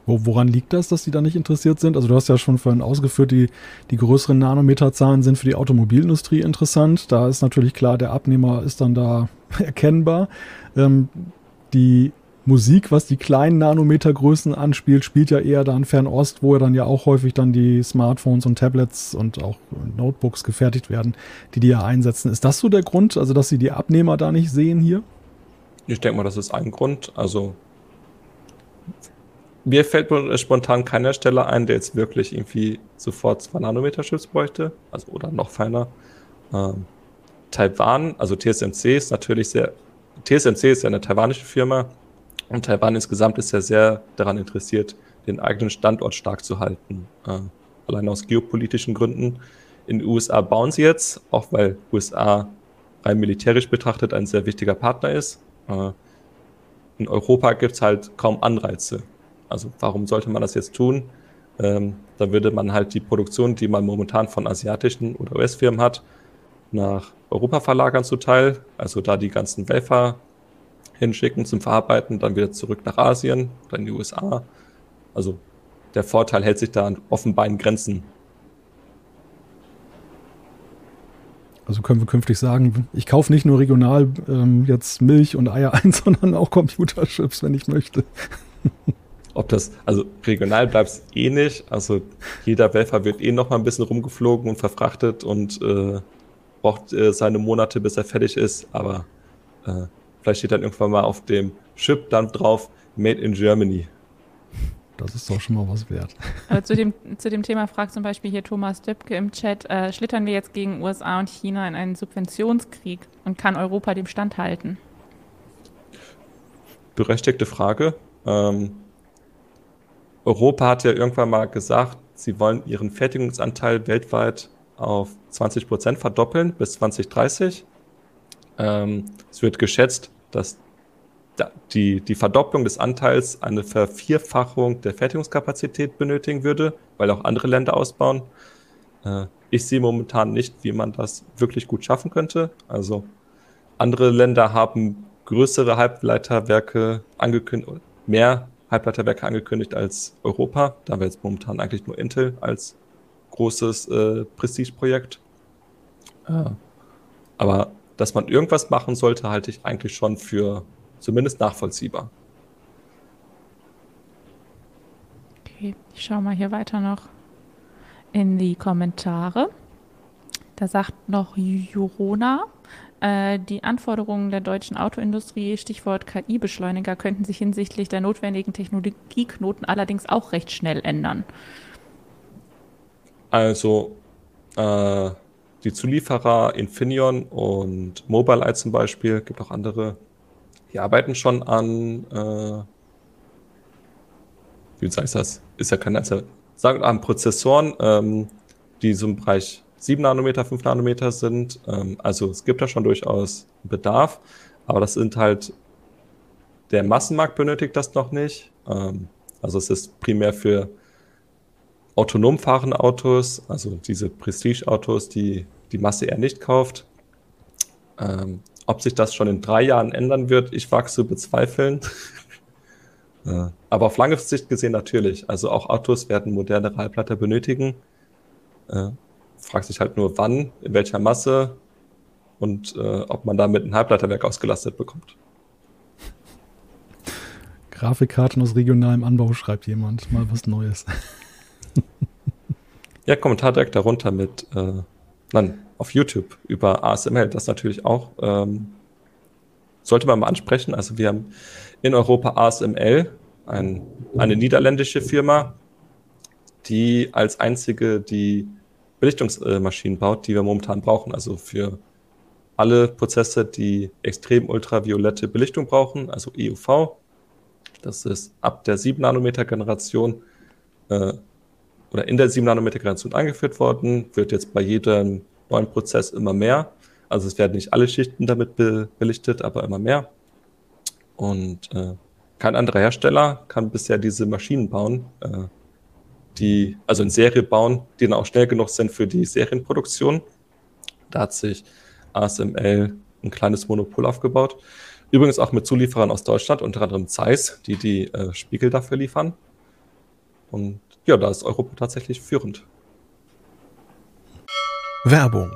Wo, woran liegt das, dass die da nicht interessiert sind? Also du hast ja schon vorhin ausgeführt, die, die größeren Nanometerzahlen sind für die Automobilindustrie interessant. Da ist natürlich klar, der Abnehmer ist dann da erkennbar. Ähm, die Musik, was die kleinen Nanometergrößen anspielt, spielt ja eher dann Fernost, wo ja dann ja auch häufig dann die Smartphones und Tablets und auch Notebooks gefertigt werden, die die ja einsetzen. Ist das so der Grund, also dass sie die Abnehmer da nicht sehen hier? Ich denke mal, das ist ein Grund. Also mir fällt spontan keiner Stelle ein, der jetzt wirklich irgendwie sofort 2 Nanometer Chips bräuchte, also oder noch feiner. Ähm, Taiwan, also TSMC ist natürlich sehr, TSMC ist ja eine taiwanische Firma, und Taiwan insgesamt ist ja sehr daran interessiert, den eigenen Standort stark zu halten. Äh, allein aus geopolitischen Gründen. In den USA bauen sie jetzt, auch weil USA rein militärisch betrachtet ein sehr wichtiger Partner ist. Äh, in Europa gibt es halt kaum Anreize. Also warum sollte man das jetzt tun? Ähm, da würde man halt die Produktion, die man momentan von asiatischen oder US-Firmen hat, nach Europa verlagern zu Teil. Also da die ganzen Wafer hinschicken zum Verarbeiten, dann wieder zurück nach Asien, dann in die USA. Also der Vorteil hält sich da an offenbar in Grenzen. Also können wir künftig sagen, ich kaufe nicht nur regional ähm, jetzt Milch und Eier ein, sondern auch Computerchips, wenn ich möchte. Ob das, also regional bleibt es eh nicht. Also jeder Welfer wird eh noch mal ein bisschen rumgeflogen und verfrachtet und äh, braucht äh, seine Monate, bis er fertig ist. Aber äh, Vielleicht steht dann irgendwann mal auf dem Chip dann drauf Made in Germany. Das ist doch schon mal was wert. Aber zu dem, zu dem Thema fragt zum Beispiel hier Thomas Döpke im Chat, äh, schlittern wir jetzt gegen USA und China in einen Subventionskrieg und kann Europa dem standhalten? Berechtigte Frage. Ähm, Europa hat ja irgendwann mal gesagt, sie wollen ihren Fertigungsanteil weltweit auf 20 Prozent verdoppeln bis 2030. Ähm, es wird geschätzt, dass die, die Verdopplung des Anteils eine Vervierfachung der Fertigungskapazität benötigen würde, weil auch andere Länder ausbauen. Äh, ich sehe momentan nicht, wie man das wirklich gut schaffen könnte. Also andere Länder haben größere Halbleiterwerke angekündigt, mehr Halbleiterwerke angekündigt als Europa. Da haben wir jetzt momentan eigentlich nur Intel als großes äh, Prestigeprojekt. Äh, aber dass man irgendwas machen sollte, halte ich eigentlich schon für zumindest nachvollziehbar. Okay, ich schaue mal hier weiter noch in die Kommentare. Da sagt noch Jurona, die Anforderungen der deutschen Autoindustrie, Stichwort KI-Beschleuniger, könnten sich hinsichtlich der notwendigen Technologieknoten allerdings auch recht schnell ändern. Also, äh, die Zulieferer Infineon und Mobileye zum Beispiel, gibt auch andere, die arbeiten schon an, äh, wie ich das? Ist ja kein einzelner, sagen an Prozessoren, ähm, die so im Bereich 7 Nanometer, 5 Nanometer sind. Ähm, also es gibt da schon durchaus Bedarf, aber das sind halt, der Massenmarkt benötigt das noch nicht. Ähm, also es ist primär für autonom fahrende Autos, also diese Prestige-Autos, die die Masse eher nicht kauft. Ähm, ob sich das schon in drei Jahren ändern wird, ich wage zu bezweifeln. äh, aber auf lange Sicht gesehen natürlich. Also auch Autos werden modernere Halbleiter benötigen. Äh, fragt sich halt nur, wann, in welcher Masse und äh, ob man damit ein Halbleiterwerk ausgelastet bekommt. Grafikkarten aus regionalem Anbau, schreibt jemand. Mal was Neues. ja, Kommentar direkt darunter mit, äh, nein, auf YouTube über ASML, das natürlich auch, ähm, sollte man mal ansprechen. Also wir haben in Europa ASML, ein, eine niederländische Firma, die als einzige die Belichtungsmaschinen baut, die wir momentan brauchen. Also für alle Prozesse, die extrem ultraviolette Belichtung brauchen, also EUV. Das ist ab der 7 Nanometer Generation äh, oder in der 7 Nanometer Generation eingeführt worden, wird jetzt bei jedem neuen Prozess immer mehr. Also es werden nicht alle Schichten damit be belichtet, aber immer mehr. Und äh, kein anderer Hersteller kann bisher diese Maschinen bauen, äh, die also in Serie bauen, die dann auch schnell genug sind für die Serienproduktion. Da hat sich ASML ein kleines Monopol aufgebaut. Übrigens auch mit Zulieferern aus Deutschland, unter anderem Zeiss, die die äh, Spiegel dafür liefern. Und ja, da ist Europa tatsächlich führend. Werbung.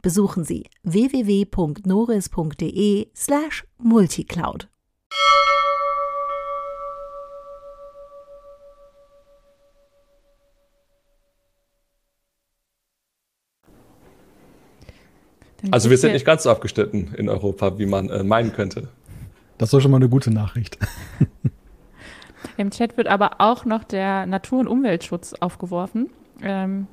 Besuchen Sie www.noris.de slash multicloud. Also wir sind nicht ganz so abgeschnitten in Europa, wie man äh, meinen könnte. Das ist schon mal eine gute Nachricht. Im Chat wird aber auch noch der Natur- und Umweltschutz aufgeworfen. Ähm,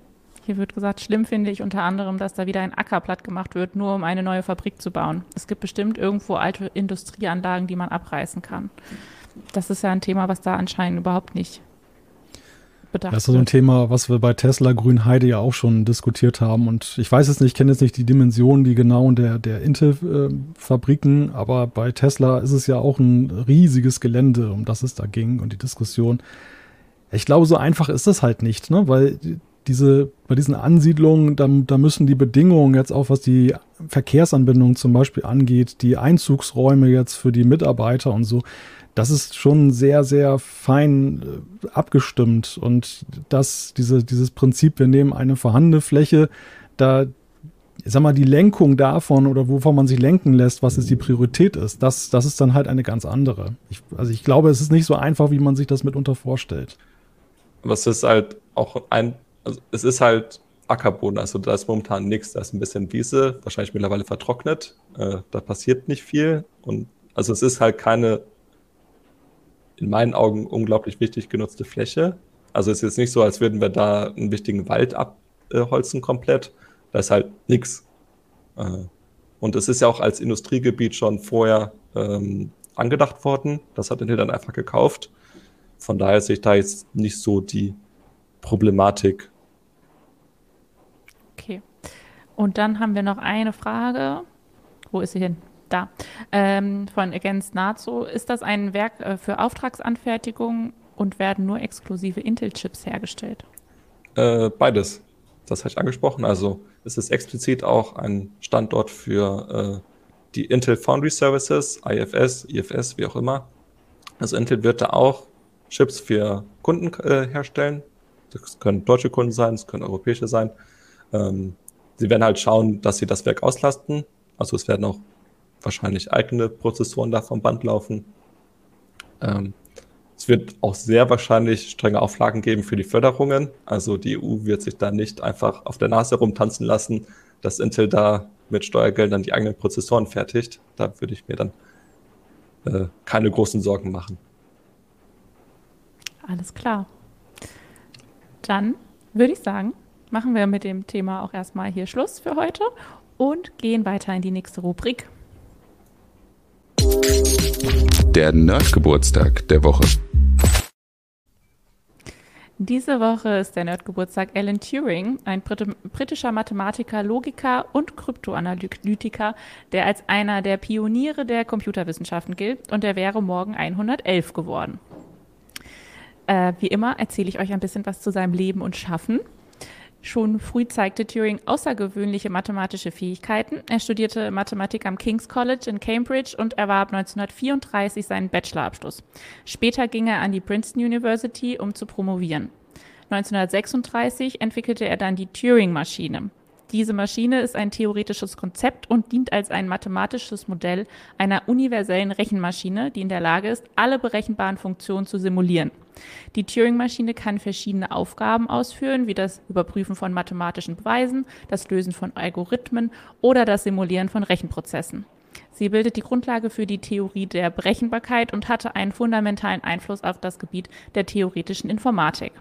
hier wird gesagt, schlimm finde ich unter anderem, dass da wieder ein Acker platt gemacht wird, nur um eine neue Fabrik zu bauen. Es gibt bestimmt irgendwo alte Industrieanlagen, die man abreißen kann. Das ist ja ein Thema, was da anscheinend überhaupt nicht bedacht Das ist so ein Thema, was wir bei Tesla Grünheide ja auch schon diskutiert haben. Und ich weiß es nicht, ich kenne jetzt nicht die Dimensionen, die genauen der, der Intel-Fabriken, aber bei Tesla ist es ja auch ein riesiges Gelände, um das es da ging und die Diskussion. Ich glaube, so einfach ist das halt nicht, ne? weil diese, bei diesen Ansiedlungen, da, da müssen die Bedingungen jetzt auch, was die Verkehrsanbindung zum Beispiel angeht, die Einzugsräume jetzt für die Mitarbeiter und so, das ist schon sehr, sehr fein äh, abgestimmt. Und das, diese, dieses Prinzip, wir nehmen eine vorhandene Fläche, da, ich sag mal, die Lenkung davon oder wovon man sich lenken lässt, was jetzt die Priorität ist, das, das ist dann halt eine ganz andere. Ich, also ich glaube, es ist nicht so einfach, wie man sich das mitunter vorstellt. Es ist halt auch ein, also es ist halt Ackerboden, also da ist momentan nichts, da ist ein bisschen Wiese, wahrscheinlich mittlerweile vertrocknet, äh, da passiert nicht viel und also es ist halt keine in meinen Augen unglaublich wichtig genutzte Fläche. Also es ist jetzt nicht so, als würden wir da einen wichtigen Wald abholzen komplett. Da ist halt nichts. Äh, und es ist ja auch als Industriegebiet schon vorher ähm, angedacht worden. Das hat Intel dann einfach gekauft. Von daher sehe ich da jetzt nicht so die Problematik. Okay. Und dann haben wir noch eine Frage. Wo ist sie hin? da, ähm, von Against Nazo. Ist das ein Werk äh, für Auftragsanfertigung und werden nur exklusive Intel-Chips hergestellt? Äh, beides. Das habe ich angesprochen. Also es ist explizit auch ein Standort für äh, die Intel Foundry Services, IFS, IFS, wie auch immer. Also Intel wird da auch Chips für Kunden äh, herstellen. Das können deutsche Kunden sein, das können europäische sein. Ähm, sie werden halt schauen, dass sie das Werk auslasten. Also es werden auch wahrscheinlich eigene Prozessoren da vom Band laufen. Ähm, es wird auch sehr wahrscheinlich strenge Auflagen geben für die Förderungen. Also die EU wird sich da nicht einfach auf der Nase rumtanzen lassen, dass Intel da mit Steuergeldern die eigenen Prozessoren fertigt. Da würde ich mir dann äh, keine großen Sorgen machen. Alles klar. Dann würde ich sagen, machen wir mit dem Thema auch erstmal hier Schluss für heute und gehen weiter in die nächste Rubrik. Der Nerdgeburtstag der Woche. Diese Woche ist der Nerdgeburtstag Alan Turing, ein Brit britischer Mathematiker, Logiker und Kryptoanalytiker, der als einer der Pioniere der Computerwissenschaften gilt und er wäre morgen 111 geworden. Äh, wie immer erzähle ich euch ein bisschen was zu seinem Leben und Schaffen. Schon früh zeigte Turing außergewöhnliche mathematische Fähigkeiten. Er studierte Mathematik am King's College in Cambridge und erwarb 1934 seinen Bachelorabschluss. Später ging er an die Princeton University, um zu promovieren. 1936 entwickelte er dann die Turing-Maschine. Diese Maschine ist ein theoretisches Konzept und dient als ein mathematisches Modell einer universellen Rechenmaschine, die in der Lage ist, alle berechenbaren Funktionen zu simulieren. Die Turing-Maschine kann verschiedene Aufgaben ausführen, wie das Überprüfen von mathematischen Beweisen, das Lösen von Algorithmen oder das Simulieren von Rechenprozessen. Sie bildet die Grundlage für die Theorie der Berechenbarkeit und hatte einen fundamentalen Einfluss auf das Gebiet der theoretischen Informatik.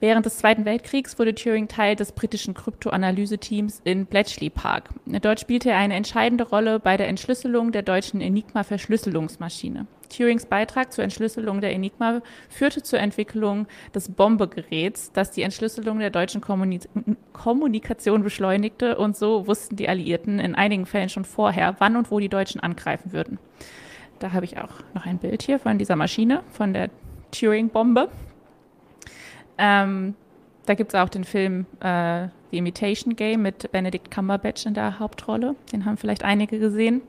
Während des Zweiten Weltkriegs wurde Turing Teil des britischen Kryptoanalyse-Teams in Bletchley Park. Dort spielte er eine entscheidende Rolle bei der Entschlüsselung der deutschen Enigma-Verschlüsselungsmaschine. Turings Beitrag zur Entschlüsselung der Enigma führte zur Entwicklung des Bombegeräts, das die Entschlüsselung der deutschen Kommunik Kommunikation beschleunigte und so wussten die Alliierten in einigen Fällen schon vorher, wann und wo die Deutschen angreifen würden. Da habe ich auch noch ein Bild hier von dieser Maschine, von der Turing-Bombe. Ähm, da gibt es auch den Film äh, The Imitation Game mit Benedict Cumberbatch in der Hauptrolle. Den haben vielleicht einige gesehen.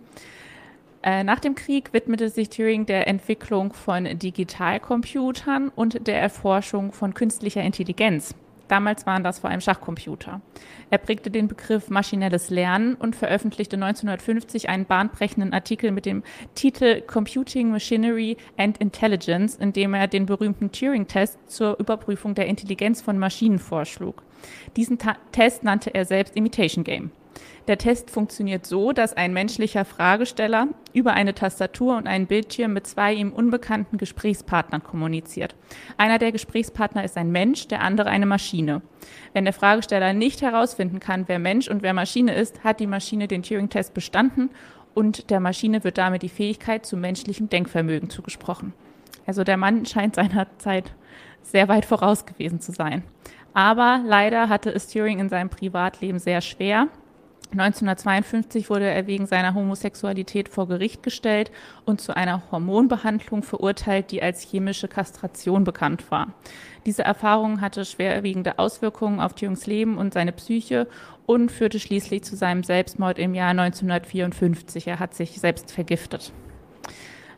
Äh, nach dem Krieg widmete sich Turing der Entwicklung von Digitalcomputern und der Erforschung von künstlicher Intelligenz. Damals waren das vor allem Schachcomputer. Er prägte den Begriff maschinelles Lernen und veröffentlichte 1950 einen bahnbrechenden Artikel mit dem Titel Computing Machinery and Intelligence, in dem er den berühmten Turing-Test zur Überprüfung der Intelligenz von Maschinen vorschlug. Diesen Ta Test nannte er selbst Imitation Game. Der Test funktioniert so, dass ein menschlicher Fragesteller über eine Tastatur und einen Bildschirm mit zwei ihm unbekannten Gesprächspartnern kommuniziert. Einer der Gesprächspartner ist ein Mensch, der andere eine Maschine. Wenn der Fragesteller nicht herausfinden kann, wer Mensch und wer Maschine ist, hat die Maschine den Turing-Test bestanden und der Maschine wird damit die Fähigkeit zu menschlichem Denkvermögen zugesprochen. Also der Mann scheint seiner Zeit sehr weit voraus gewesen zu sein. Aber leider hatte es Turing in seinem Privatleben sehr schwer. 1952 wurde er wegen seiner Homosexualität vor Gericht gestellt und zu einer Hormonbehandlung verurteilt, die als chemische Kastration bekannt war. Diese Erfahrung hatte schwerwiegende Auswirkungen auf Jüngs Leben und seine Psyche und führte schließlich zu seinem Selbstmord im Jahr 1954. Er hat sich selbst vergiftet.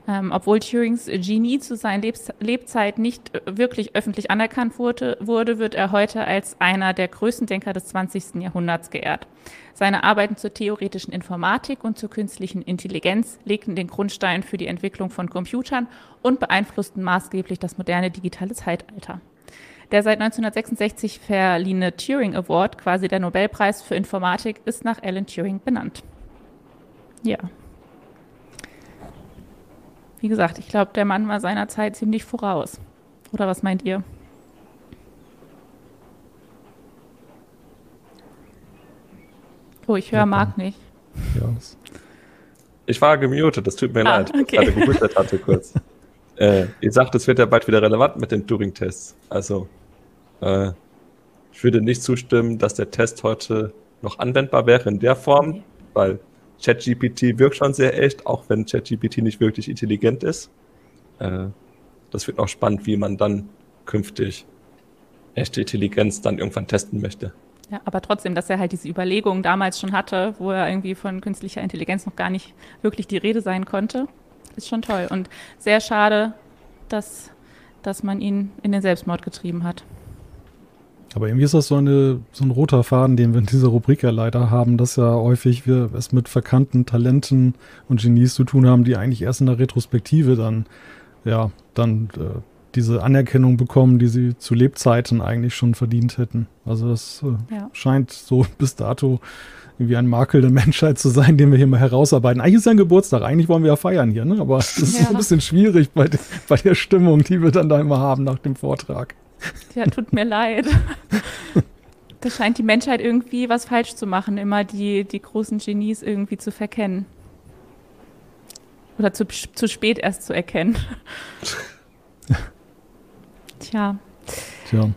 Ähm, obwohl Turings Genie zu seiner Lebs Lebzeit nicht äh, wirklich öffentlich anerkannt wurde, wurde, wird er heute als einer der größten Denker des 20. Jahrhunderts geehrt. Seine Arbeiten zur theoretischen Informatik und zur künstlichen Intelligenz legten den Grundstein für die Entwicklung von Computern und beeinflussten maßgeblich das moderne digitale Zeitalter. Der seit 1966 verliehene Turing Award, quasi der Nobelpreis für Informatik, ist nach Alan Turing benannt. Ja. Wie gesagt, ich glaube, der Mann war seiner Zeit ziemlich voraus. Oder was meint ihr? Oh, ich höre Marc nicht. Ja. Ich war gemutet, das tut mir ah, leid. Okay. Ich gerade hatte kurz. äh, ihr sagt, es wird ja bald wieder relevant mit den Turing-Tests. Also, äh, ich würde nicht zustimmen, dass der Test heute noch anwendbar wäre in der Form, weil ChatGPT wirkt schon sehr echt, auch wenn ChatGPT nicht wirklich intelligent ist. Äh, das wird auch spannend, wie man dann künftig echte Intelligenz dann irgendwann testen möchte. Ja, aber trotzdem, dass er halt diese Überlegungen damals schon hatte, wo er irgendwie von künstlicher Intelligenz noch gar nicht wirklich die Rede sein konnte, ist schon toll. Und sehr schade, dass, dass man ihn in den Selbstmord getrieben hat. Aber irgendwie ist das so, eine, so ein roter Faden, den wir in dieser Rubrik ja leider haben, dass ja häufig wir es mit verkannten Talenten und Genies zu tun haben, die eigentlich erst in der Retrospektive dann, ja, dann äh, diese Anerkennung bekommen, die sie zu Lebzeiten eigentlich schon verdient hätten. Also das äh, ja. scheint so bis dato irgendwie ein Makel der Menschheit zu sein, den wir hier mal herausarbeiten. Eigentlich ist ja ein Geburtstag, eigentlich wollen wir ja feiern hier, ne? aber das ist ja. ein bisschen schwierig bei, bei der Stimmung, die wir dann da immer haben nach dem Vortrag. Ja, tut mir leid. Da scheint die Menschheit irgendwie was falsch zu machen, immer die, die großen Genies irgendwie zu verkennen. Oder zu, zu spät erst zu erkennen. Tja. Tja.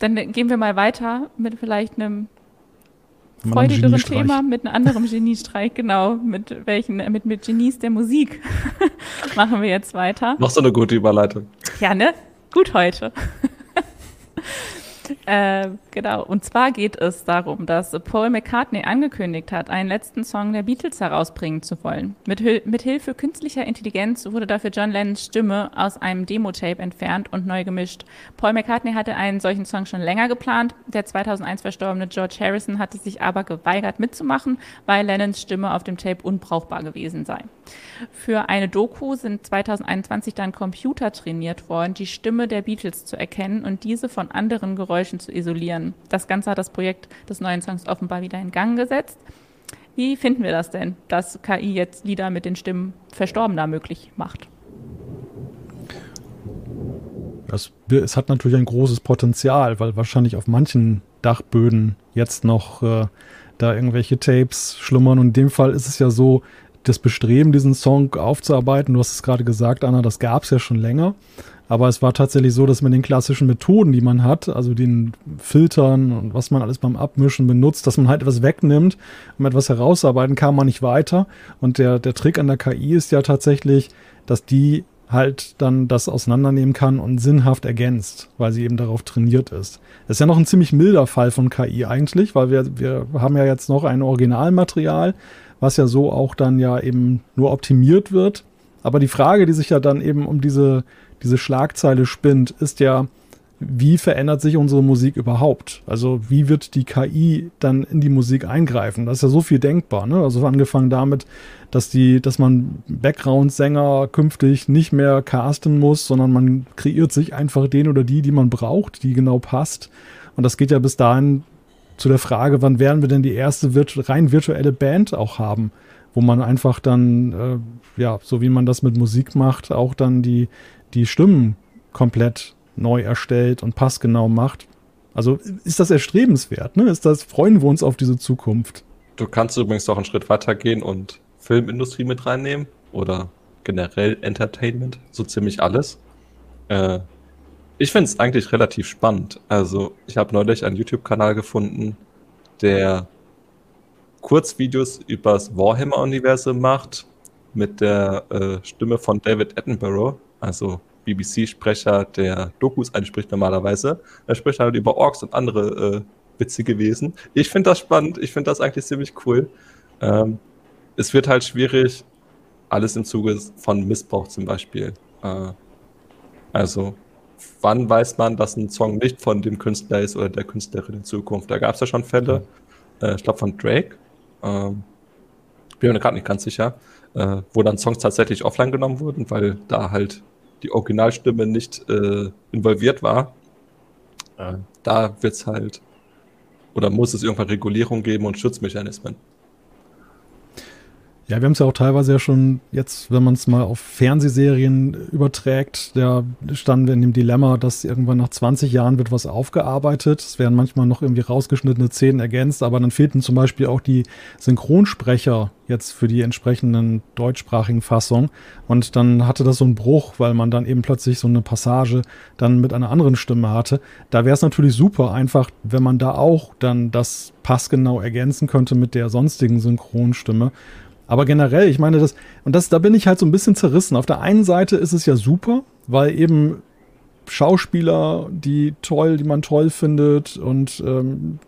Dann gehen wir mal weiter mit vielleicht einem freudigeren Thema, mit einem anderen Geniestreich, genau, mit welchen, mit, mit Genies der Musik machen wir jetzt weiter. Noch so eine gute Überleitung. Ja, ne? Gut heute. Äh, genau, und zwar geht es darum, dass Paul McCartney angekündigt hat, einen letzten Song der Beatles herausbringen zu wollen. Mit, mit Hilfe künstlicher Intelligenz wurde dafür John Lennons Stimme aus einem Demo-Tape entfernt und neu gemischt. Paul McCartney hatte einen solchen Song schon länger geplant. Der 2001 verstorbene George Harrison hatte sich aber geweigert mitzumachen, weil Lennons Stimme auf dem Tape unbrauchbar gewesen sei. Für eine Doku sind 2021 dann Computer trainiert worden, die Stimme der Beatles zu erkennen und diese von anderen Geräuschen zu isolieren. Das Ganze hat das Projekt des neuen Songs offenbar wieder in Gang gesetzt. Wie finden wir das denn, dass KI jetzt Lieder mit den Stimmen Verstorbener möglich macht? Das, es hat natürlich ein großes Potenzial, weil wahrscheinlich auf manchen Dachböden jetzt noch äh, da irgendwelche Tapes schlummern. Und in dem Fall ist es ja so, das Bestreben, diesen Song aufzuarbeiten, du hast es gerade gesagt, Anna, das gab es ja schon länger. Aber es war tatsächlich so, dass mit den klassischen Methoden, die man hat, also den Filtern und was man alles beim Abmischen benutzt, dass man halt etwas wegnimmt, um etwas herauszuarbeiten, kam man nicht weiter. Und der, der Trick an der KI ist ja tatsächlich, dass die halt dann das auseinandernehmen kann und sinnhaft ergänzt, weil sie eben darauf trainiert ist. Das ist ja noch ein ziemlich milder Fall von KI eigentlich, weil wir, wir haben ja jetzt noch ein Originalmaterial, was ja so auch dann ja eben nur optimiert wird. Aber die Frage, die sich ja dann eben um diese, diese Schlagzeile spinnt, ist ja, wie verändert sich unsere Musik überhaupt? Also wie wird die KI dann in die Musik eingreifen? Da ist ja so viel denkbar. Ne? Also angefangen damit, dass die, dass man Background-Sänger künftig nicht mehr casten muss, sondern man kreiert sich einfach den oder die, die man braucht, die genau passt. Und das geht ja bis dahin zu der Frage, wann werden wir denn die erste virtu rein virtuelle Band auch haben, wo man einfach dann, äh, ja, so wie man das mit Musik macht, auch dann die, die Stimmen komplett neu erstellt und passgenau macht. Also ist das erstrebenswert, ne? Ist das, freuen wir uns auf diese Zukunft? Du kannst übrigens auch einen Schritt weiter gehen und Filmindustrie mit reinnehmen oder generell Entertainment, so ziemlich alles. Äh, ich finde es eigentlich relativ spannend. Also, ich habe neulich einen YouTube-Kanal gefunden, der Kurzvideos übers Warhammer-Universum macht mit der äh, Stimme von David Attenborough, also BBC-Sprecher, der Dokus einspricht normalerweise. Er spricht halt über Orks und andere äh, witzige Wesen. Ich finde das spannend, ich finde das eigentlich ziemlich cool. Ähm, es wird halt schwierig, alles im Zuge von Missbrauch zum Beispiel. Äh, also wann weiß man, dass ein Song nicht von dem Künstler ist oder der Künstlerin in Zukunft? Da gab es ja schon Fälle, äh, ich glaube von Drake, ähm, bin mir gerade nicht ganz sicher, äh, wo dann Songs tatsächlich offline genommen wurden, weil da halt die Originalstimme nicht äh, involviert war. Äh, da wird es halt, oder muss es irgendwann Regulierung geben und Schutzmechanismen. Ja, wir haben es ja auch teilweise ja schon jetzt, wenn man es mal auf Fernsehserien überträgt, da standen wir in dem Dilemma, dass irgendwann nach 20 Jahren wird was aufgearbeitet. Es werden manchmal noch irgendwie rausgeschnittene Szenen ergänzt, aber dann fehlten zum Beispiel auch die Synchronsprecher jetzt für die entsprechenden deutschsprachigen Fassungen. Und dann hatte das so einen Bruch, weil man dann eben plötzlich so eine Passage dann mit einer anderen Stimme hatte. Da wäre es natürlich super einfach, wenn man da auch dann das passgenau ergänzen könnte mit der sonstigen Synchronstimme. Aber generell, ich meine, das, und das, da bin ich halt so ein bisschen zerrissen. Auf der einen Seite ist es ja super, weil eben Schauspieler, die toll, die man toll findet und ähm,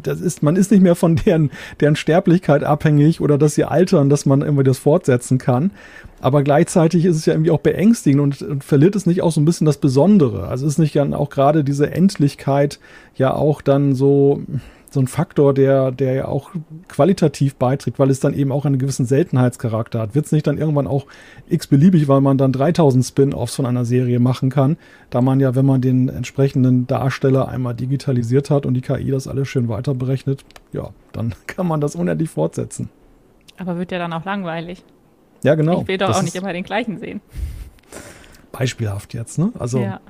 das ist, man ist nicht mehr von deren, deren Sterblichkeit abhängig oder dass sie altern, dass man irgendwie das fortsetzen kann. Aber gleichzeitig ist es ja irgendwie auch beängstigend und, und verliert es nicht auch so ein bisschen das Besondere. Also ist nicht dann auch gerade diese Endlichkeit ja auch dann so, so ein Faktor, der, der ja auch qualitativ beiträgt, weil es dann eben auch einen gewissen Seltenheitscharakter hat. Wird es nicht dann irgendwann auch x-beliebig, weil man dann 3000 Spin-offs von einer Serie machen kann, da man ja, wenn man den entsprechenden Darsteller einmal digitalisiert hat und die KI das alles schön weiter berechnet, ja, dann kann man das unendlich fortsetzen. Aber wird ja dann auch langweilig. Ja, genau. Ich will doch auch nicht immer den gleichen sehen beispielhaft jetzt, ne? Also, ja.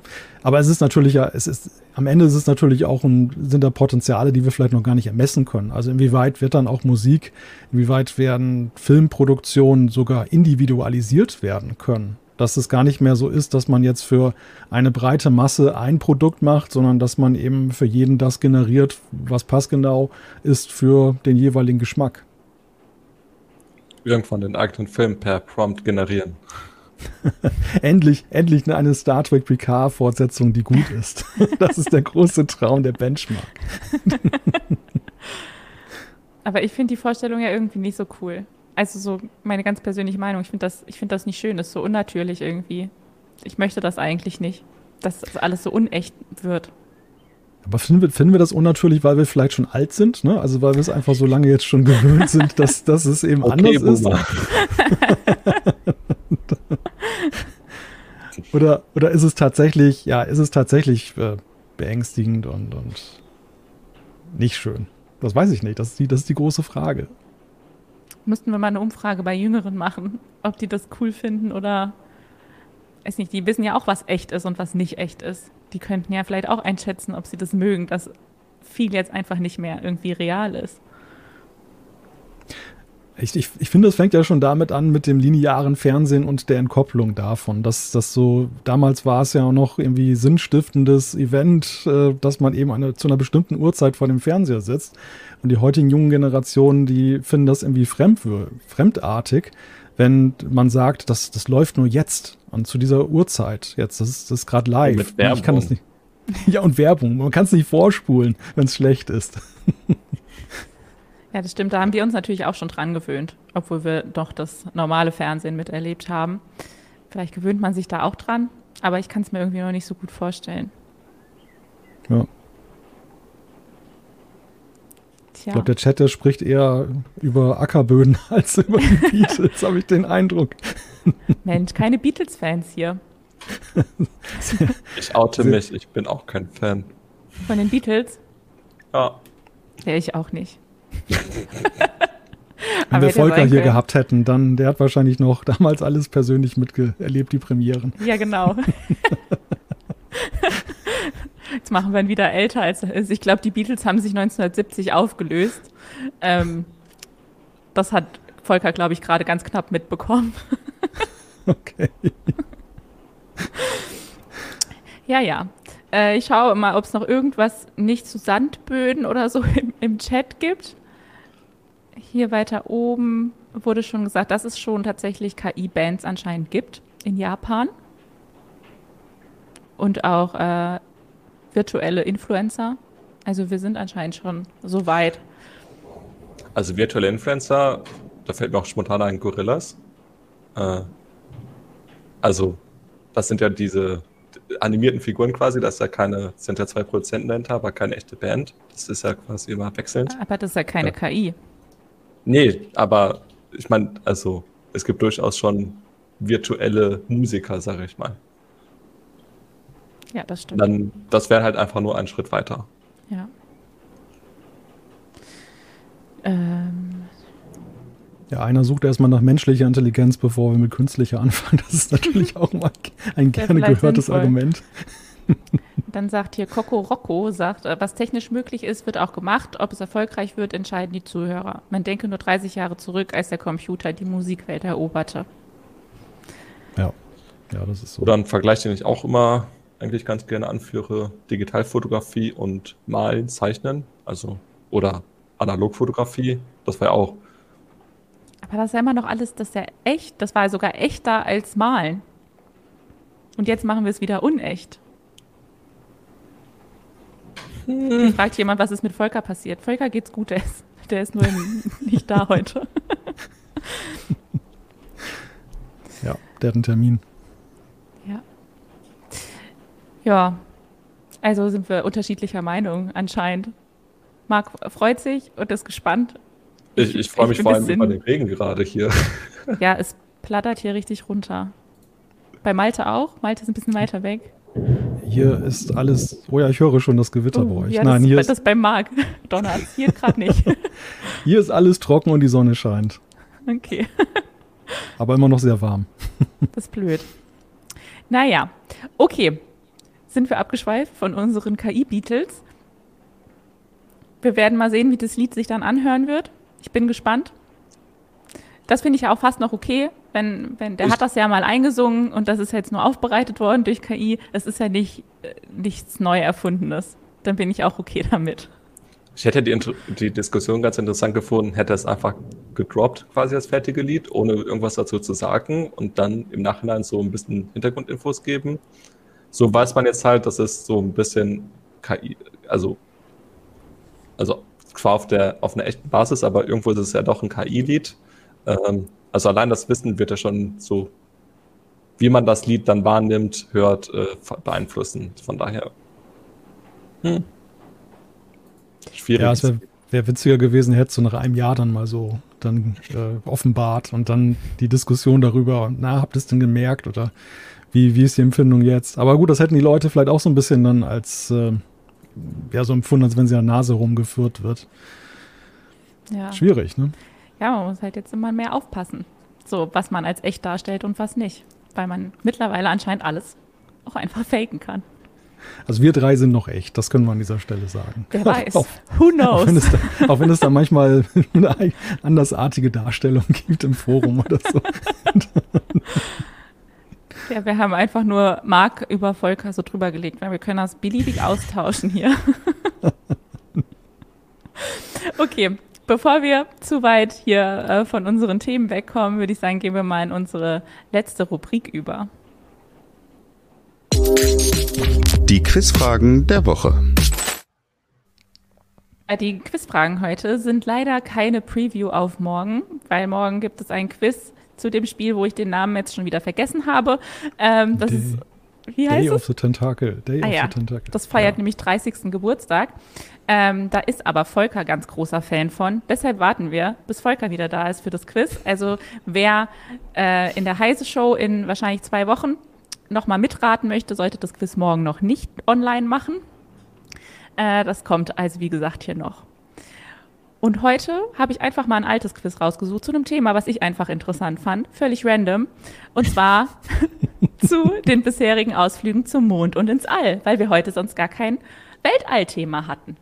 aber es ist natürlich ja, es ist, am Ende ist es natürlich auch ein, sind da Potenziale, die wir vielleicht noch gar nicht ermessen können. Also inwieweit wird dann auch Musik, inwieweit werden Filmproduktionen sogar individualisiert werden können? Dass es gar nicht mehr so ist, dass man jetzt für eine breite Masse ein Produkt macht, sondern dass man eben für jeden das generiert, was passgenau ist für den jeweiligen Geschmack. Irgendwann den eigenen Film per Prompt generieren. endlich, endlich eine Star Trek Picard-Fortsetzung, die gut ist. das ist der große Traum der Benchmark. Aber ich finde die Vorstellung ja irgendwie nicht so cool. Also so meine ganz persönliche Meinung. Ich finde das, ich finde das nicht schön. Das ist so unnatürlich irgendwie. Ich möchte das eigentlich nicht, dass das alles so unecht wird. Aber finden wir, finden wir das unnatürlich, weil wir vielleicht schon alt sind? Ne? Also weil wir es einfach so lange jetzt schon gewöhnt sind, dass, dass es eben okay, anders Boomer. ist. oder, oder ist es tatsächlich, ja, ist es tatsächlich äh, beängstigend und, und nicht schön? Das weiß ich nicht. Das ist die, das ist die große Frage. Müssten wir mal eine Umfrage bei Jüngeren machen, ob die das cool finden oder weiß nicht, die wissen ja auch, was echt ist und was nicht echt ist. Die könnten ja vielleicht auch einschätzen, ob sie das mögen, dass viel jetzt einfach nicht mehr irgendwie real ist. Ich, ich, ich finde, es fängt ja schon damit an mit dem linearen Fernsehen und der Entkopplung davon. Dass das so, damals war es ja auch noch irgendwie sinnstiftendes Event, äh, dass man eben eine, zu einer bestimmten Uhrzeit vor dem Fernseher sitzt. Und die heutigen jungen Generationen, die finden das irgendwie fremd, fremdartig, wenn man sagt, das, das läuft nur jetzt und zu dieser Uhrzeit jetzt. Das ist, das ist gerade live. Mit Werbung. Ich kann das nicht. Ja, und Werbung. Man kann es nicht vorspulen, wenn es schlecht ist. Ja, das stimmt. Da haben wir uns natürlich auch schon dran gewöhnt, obwohl wir doch das normale Fernsehen miterlebt haben. Vielleicht gewöhnt man sich da auch dran, aber ich kann es mir irgendwie noch nicht so gut vorstellen. Ja. Tja. Ich glaube, der Chat, der spricht eher über Ackerböden als über die Beatles, habe ich den Eindruck. Mensch, keine Beatles-Fans hier. Ich oute mich, ich bin auch kein Fan. Von den Beatles? Ja. Ja, ich auch nicht. Wenn wir Volker hier gehabt hätten, dann, der hat wahrscheinlich noch damals alles persönlich miterlebt, die Premieren. Ja, genau. Jetzt machen wir ihn wieder älter als er ist. Ich glaube, die Beatles haben sich 1970 aufgelöst. Ähm, das hat Volker, glaube ich, gerade ganz knapp mitbekommen. okay. ja, ja. Äh, ich schaue mal, ob es noch irgendwas nicht zu Sandböden oder so im, im Chat gibt hier weiter oben wurde schon gesagt, dass es schon tatsächlich KI-Bands anscheinend gibt in Japan. Und auch äh, virtuelle Influencer. Also wir sind anscheinend schon so weit. Also virtuelle Influencer, da fällt mir auch spontan ein Gorillas. Äh, also das sind ja diese animierten Figuren quasi, das ist ja keine, sind ja zwei Produzenten dahinter, aber keine echte Band. Das ist ja quasi immer wechselnd. Aber das ist ja keine ja. KI. Nee, aber ich meine, also es gibt durchaus schon virtuelle Musiker, sage ich mal. Ja, das stimmt. Dann, das wäre halt einfach nur ein Schritt weiter. Ja. Ähm. Ja, einer sucht erstmal nach menschlicher Intelligenz, bevor wir mit künstlicher anfangen. Das ist natürlich auch mal ein gerne gehörtes sinnvoll. Argument. Dann sagt hier Coco Rocco, sagt, äh, was technisch möglich ist, wird auch gemacht. Ob es erfolgreich wird, entscheiden die Zuhörer. Man denke nur 30 Jahre zurück, als der Computer die Musikwelt eroberte. Ja, ja, das ist so. Oder ein Vergleich, den ich auch immer eigentlich ganz gerne anführe, Digitalfotografie und Malen, Zeichnen, also oder Analogfotografie, das war ja auch. Aber das ist ja immer noch alles, das ist ja echt, das war sogar echter als Malen. Und jetzt machen wir es wieder unecht. Hm. Fragt jemand, was ist mit Volker passiert. Volker geht's gut, der ist, der ist nur nicht da heute. ja, der hat einen Termin. Ja. Ja, also sind wir unterschiedlicher Meinung anscheinend. Marc freut sich und ist gespannt. Ich, ich freue mich vor allem über den Regen gerade hier. Ja, es plattert hier richtig runter. Bei Malte auch? Malte ist ein bisschen weiter weg. Hier ist alles. Oh ja, ich höre schon das Gewitter oh, bei euch. Ja, Nein, das, hier ist das beim Marc. Donner. Hier gerade nicht. hier ist alles trocken und die Sonne scheint. Okay. Aber immer noch sehr warm. das ist blöd. Naja, okay. Sind wir abgeschweift von unseren KI-Beatles? Wir werden mal sehen, wie das Lied sich dann anhören wird. Ich bin gespannt. Das finde ich ja auch fast noch okay, wenn, wenn, der ich hat das ja mal eingesungen und das ist jetzt nur aufbereitet worden durch KI. Es ist ja nicht äh, nichts neu erfundenes. Dann bin ich auch okay damit. Ich hätte die, die Diskussion ganz interessant gefunden, hätte es einfach gedroppt, quasi das fertige Lied, ohne irgendwas dazu zu sagen und dann im Nachhinein so ein bisschen Hintergrundinfos geben. So weiß man jetzt halt, dass es so ein bisschen KI, also, also zwar auf der, auf einer echten Basis, aber irgendwo ist es ja doch ein KI-Lied. Ähm, also allein das Wissen wird ja schon so, wie man das Lied dann wahrnimmt, hört, äh, beeinflussen. Von daher. Hm. Schwierig. Ja, es wäre wär witziger gewesen, hättest du nach einem Jahr dann mal so dann äh, offenbart und dann die Diskussion darüber, na, habt ihr es denn gemerkt oder wie, wie ist die Empfindung jetzt? Aber gut, das hätten die Leute vielleicht auch so ein bisschen dann als äh, ja, so empfunden, als wenn sie an der Nase rumgeführt wird. Ja. Schwierig, ne? Ja, man muss halt jetzt immer mehr aufpassen. So, was man als echt darstellt und was nicht. Weil man mittlerweile anscheinend alles auch einfach faken kann. Also wir drei sind noch echt, das können wir an dieser Stelle sagen. Wer weiß. Auch, Who knows? Auch wenn, da, auch wenn es da manchmal eine andersartige Darstellung gibt im Forum oder so. Ja, wir haben einfach nur Mark über Volker so drüber gelegt, weil wir können das beliebig austauschen hier. okay, bevor wir zu weit hier äh, von unseren Themen wegkommen, würde ich sagen, gehen wir mal in unsere letzte Rubrik über. Die Quizfragen der Woche. Äh, die Quizfragen heute sind leider keine Preview auf morgen, weil morgen gibt es ein Quiz zu dem Spiel, wo ich den Namen jetzt schon wieder vergessen habe. Ähm, das ist, wie heißt Day es? of the Tentacle. Day ah, of ja. the Tentacle. Das feiert ja. nämlich 30. Geburtstag. Ähm, da ist aber Volker ganz großer Fan von. Deshalb warten wir, bis Volker wieder da ist für das Quiz. Also wer äh, in der Heise Show in wahrscheinlich zwei Wochen nochmal mitraten möchte, sollte das Quiz morgen noch nicht online machen. Äh, das kommt also, wie gesagt, hier noch. Und heute habe ich einfach mal ein altes Quiz rausgesucht zu einem Thema, was ich einfach interessant fand, völlig random. Und zwar zu den bisherigen Ausflügen zum Mond und ins All, weil wir heute sonst gar kein Weltall-Thema hatten.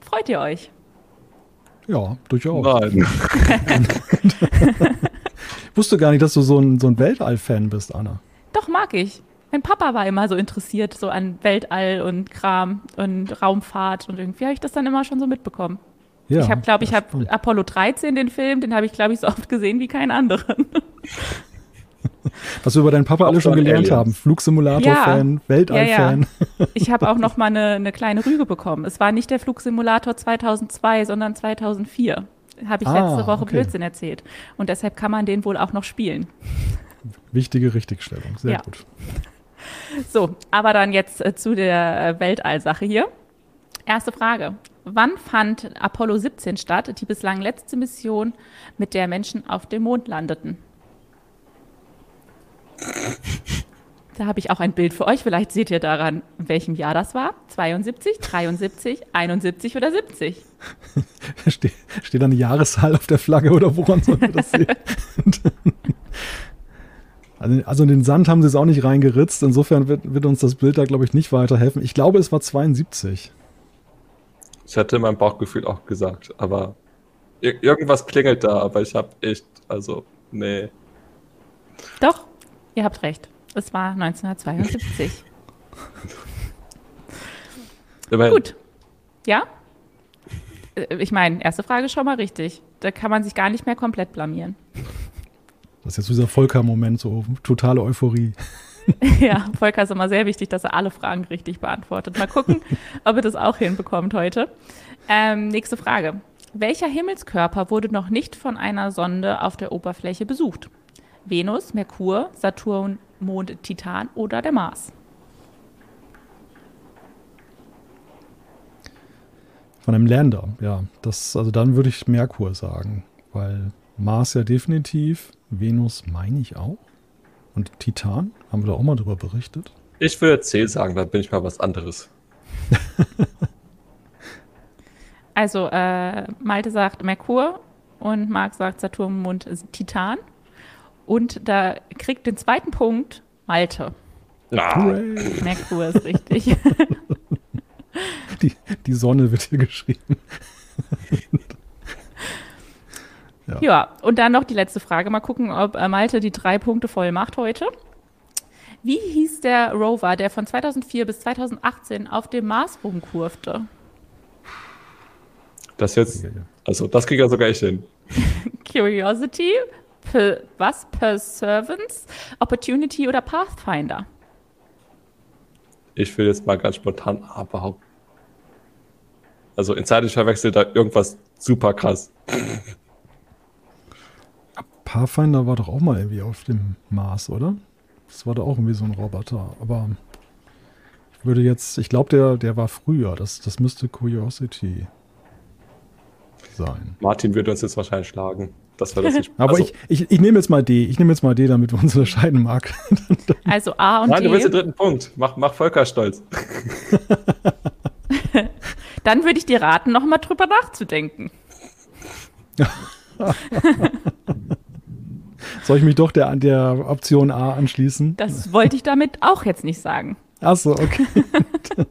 Freut ihr euch? Ja, durchaus. Nein. ich wusste gar nicht, dass du so ein, so ein Weltall-Fan bist, Anna. Doch, mag ich. Mein Papa war immer so interessiert so an Weltall und Kram und Raumfahrt und irgendwie habe ich das dann immer schon so mitbekommen. Ja, ich habe, glaube ich, habe Apollo 13, den Film, den habe ich, glaube ich, so oft gesehen wie keinen anderen. Was wir über deinen Papa alle schon gelernt Aliens. haben. Flugsimulator-Fan, ja, Weltall-Fan. Ja, ja. Ich habe auch noch mal eine, eine, kleine Rüge bekommen. Es war nicht der Flugsimulator 2002, sondern 2004. Habe ich ah, letzte Woche okay. Blödsinn erzählt. Und deshalb kann man den wohl auch noch spielen. Wichtige Richtigstellung, sehr gut. So, aber dann jetzt äh, zu der äh, Weltall-Sache hier. Erste Frage. Wann fand Apollo 17 statt, die bislang letzte Mission, mit der Menschen auf dem Mond landeten? Da habe ich auch ein Bild für euch. Vielleicht seht ihr daran, in welchem Jahr das war. 72, 73, 71 oder 70. Ste steht da eine Jahreszahl auf der Flagge oder woran sollen wir das sehen? also, also in den Sand haben sie es auch nicht reingeritzt. Insofern wird, wird uns das Bild da, glaube ich, nicht weiterhelfen. Ich glaube, es war 72. Ich hatte mein Bauchgefühl auch gesagt, aber irgendwas klingelt da, aber ich habe echt, also, nee. Doch, ihr habt recht. Es war 1972. Gut. Ja? Äh, ich meine, erste Frage schon mal richtig. Da kann man sich gar nicht mehr komplett blamieren. Das ist jetzt dieser Volker-Moment, so totale Euphorie. ja, Volker ist immer sehr wichtig, dass er alle Fragen richtig beantwortet. Mal gucken, ob er das auch hinbekommt heute. Ähm, nächste Frage. Welcher Himmelskörper wurde noch nicht von einer Sonde auf der Oberfläche besucht? Venus, Merkur, Saturn, Mond, Titan oder der Mars? Von einem Länder, ja. Das, also dann würde ich Merkur sagen, weil Mars ja definitiv, Venus meine ich auch. Und Titan? Haben wir da auch mal drüber berichtet? Ich würde C sagen, dann bin ich mal was anderes. also, äh, Malte sagt Merkur und Marc sagt Saturn, Mond, Titan. Und da kriegt den zweiten Punkt Malte. Ah. Merkur ist richtig. Die, die Sonne wird hier geschrieben. Ja. ja, und dann noch die letzte Frage. Mal gucken, ob äh, Malte die drei Punkte voll macht heute. Wie hieß der Rover, der von 2004 bis 2018 auf dem Mars rumkurfte? Das jetzt, also das kriegt er sogar ich hin. Curiosity, per, was? Perseverance, Opportunity oder Pathfinder? Ich will jetzt mal ganz spontan A behaupten. Also in Zeit ich verwechsel da irgendwas super krass. Pathfinder war doch auch mal irgendwie auf dem Mars, oder? Das war doch auch irgendwie so ein Roboter. Aber ich würde jetzt, ich glaube, der, der war früher. Das, das müsste Curiosity sein. Martin würde uns jetzt wahrscheinlich schlagen. Das wäre das nicht. Aber also, ich, ich, ich nehme jetzt mal D. Ich nehme jetzt mal D, damit wir uns unterscheiden, Marc. Also A und Nein, D. du willst den dritten Punkt. Mach, mach Volker stolz. Dann würde ich dir raten, noch mal drüber nachzudenken. Soll ich mich doch der, der Option A anschließen? Das wollte ich damit auch jetzt nicht sagen. Ach so, okay.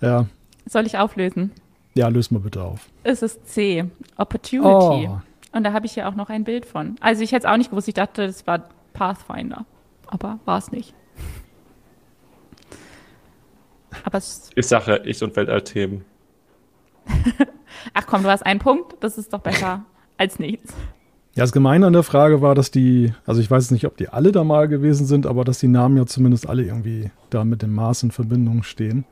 ja. Soll ich auflösen? ja, löst mal bitte auf. Es ist C, Opportunity. Oh. Und da habe ich ja auch noch ein Bild von. Also ich hätte es auch nicht gewusst, ich dachte, das war Pathfinder. Aber war es nicht. Aber es, Ich sage ich und Weltallthemen. ach komm, du hast einen Punkt, das ist doch besser als nichts. Ja, das Gemeine an der Frage war, dass die, also ich weiß nicht, ob die alle da mal gewesen sind, aber dass die Namen ja zumindest alle irgendwie da mit dem Mars in Verbindung stehen.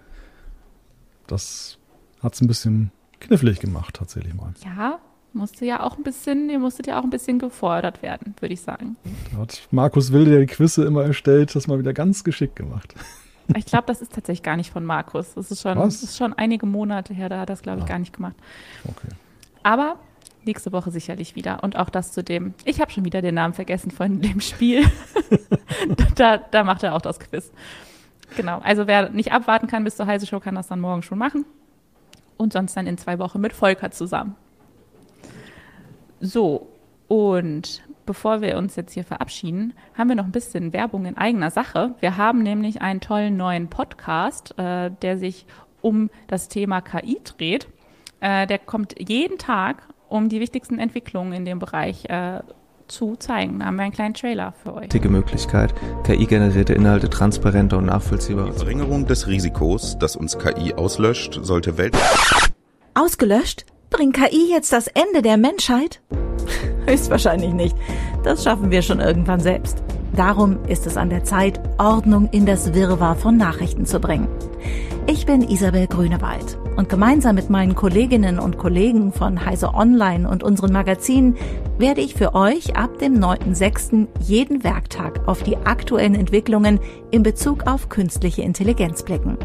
Das hat es ein bisschen knifflig gemacht, tatsächlich mal. Ja, musste ja auch ein bisschen, ihr musstet ja auch ein bisschen gefordert werden, würde ich sagen. Da hat Markus Wilde, der die Quizze immer erstellt, das mal wieder ganz geschickt gemacht. Ich glaube, das ist tatsächlich gar nicht von Markus. Das ist schon, das ist schon einige Monate her, da hat er das, glaube ich, Ah. gar nicht gemacht. Okay. Aber nächste Woche sicherlich wieder. Und auch das zu dem, ich habe schon wieder den Namen vergessen von dem Spiel. da, da macht er auch das Quiz. Genau. Also wer nicht abwarten kann bis zur heiße Show, kann das dann morgen schon machen. Und sonst dann in zwei Wochen mit Volker zusammen. So, und bevor wir uns jetzt hier verabschieden, haben wir noch ein bisschen Werbung in eigener Sache. Wir haben nämlich einen tollen neuen Podcast, äh, der sich um das Thema KI dreht. Äh, der kommt jeden Tag, um die wichtigsten Entwicklungen in dem Bereich äh, zu zeigen. Da haben wir einen kleinen Trailer für euch. einzige Möglichkeit, KI-generierte Inhalte transparenter und nachvollziehbarer Die Verringerung des Risikos, dass uns KI auslöscht, sollte weltweit Ausgelöscht? Bringt KI jetzt das Ende der Menschheit? Höchstwahrscheinlich nicht. Das schaffen wir schon irgendwann selbst. Darum ist es an der Zeit, Ordnung in das Wirrwarr von Nachrichten zu bringen. Ich bin Isabel Grünewald und gemeinsam mit meinen Kolleginnen und Kollegen von Heise Online und unseren Magazinen werde ich für euch ab dem 9.6. jeden Werktag auf die aktuellen Entwicklungen in Bezug auf künstliche Intelligenz blicken.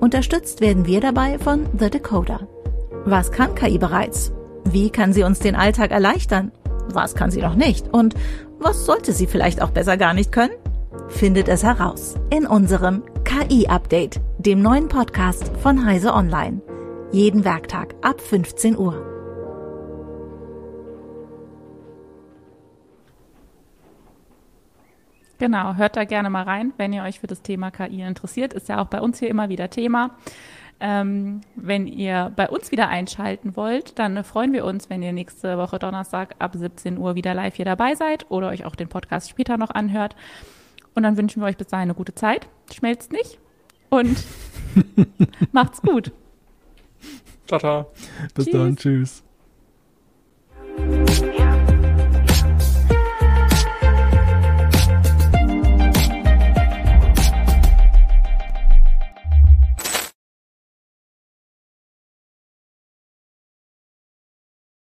Unterstützt werden wir dabei von The Decoder. Was kann KI bereits? Wie kann sie uns den Alltag erleichtern? Was kann sie noch nicht? Und was sollte sie vielleicht auch besser gar nicht können? Findet es heraus in unserem KI-Update, dem neuen Podcast von Heise Online. Jeden Werktag ab 15 Uhr. Genau, hört da gerne mal rein, wenn ihr euch für das Thema KI interessiert. Ist ja auch bei uns hier immer wieder Thema. Ähm, wenn ihr bei uns wieder einschalten wollt, dann freuen wir uns, wenn ihr nächste Woche Donnerstag ab 17 Uhr wieder live hier dabei seid oder euch auch den Podcast später noch anhört. Und dann wünschen wir euch bis dahin eine gute Zeit. Schmelzt nicht und macht's gut. Tata. Bis Tschüss. dann, tschüss.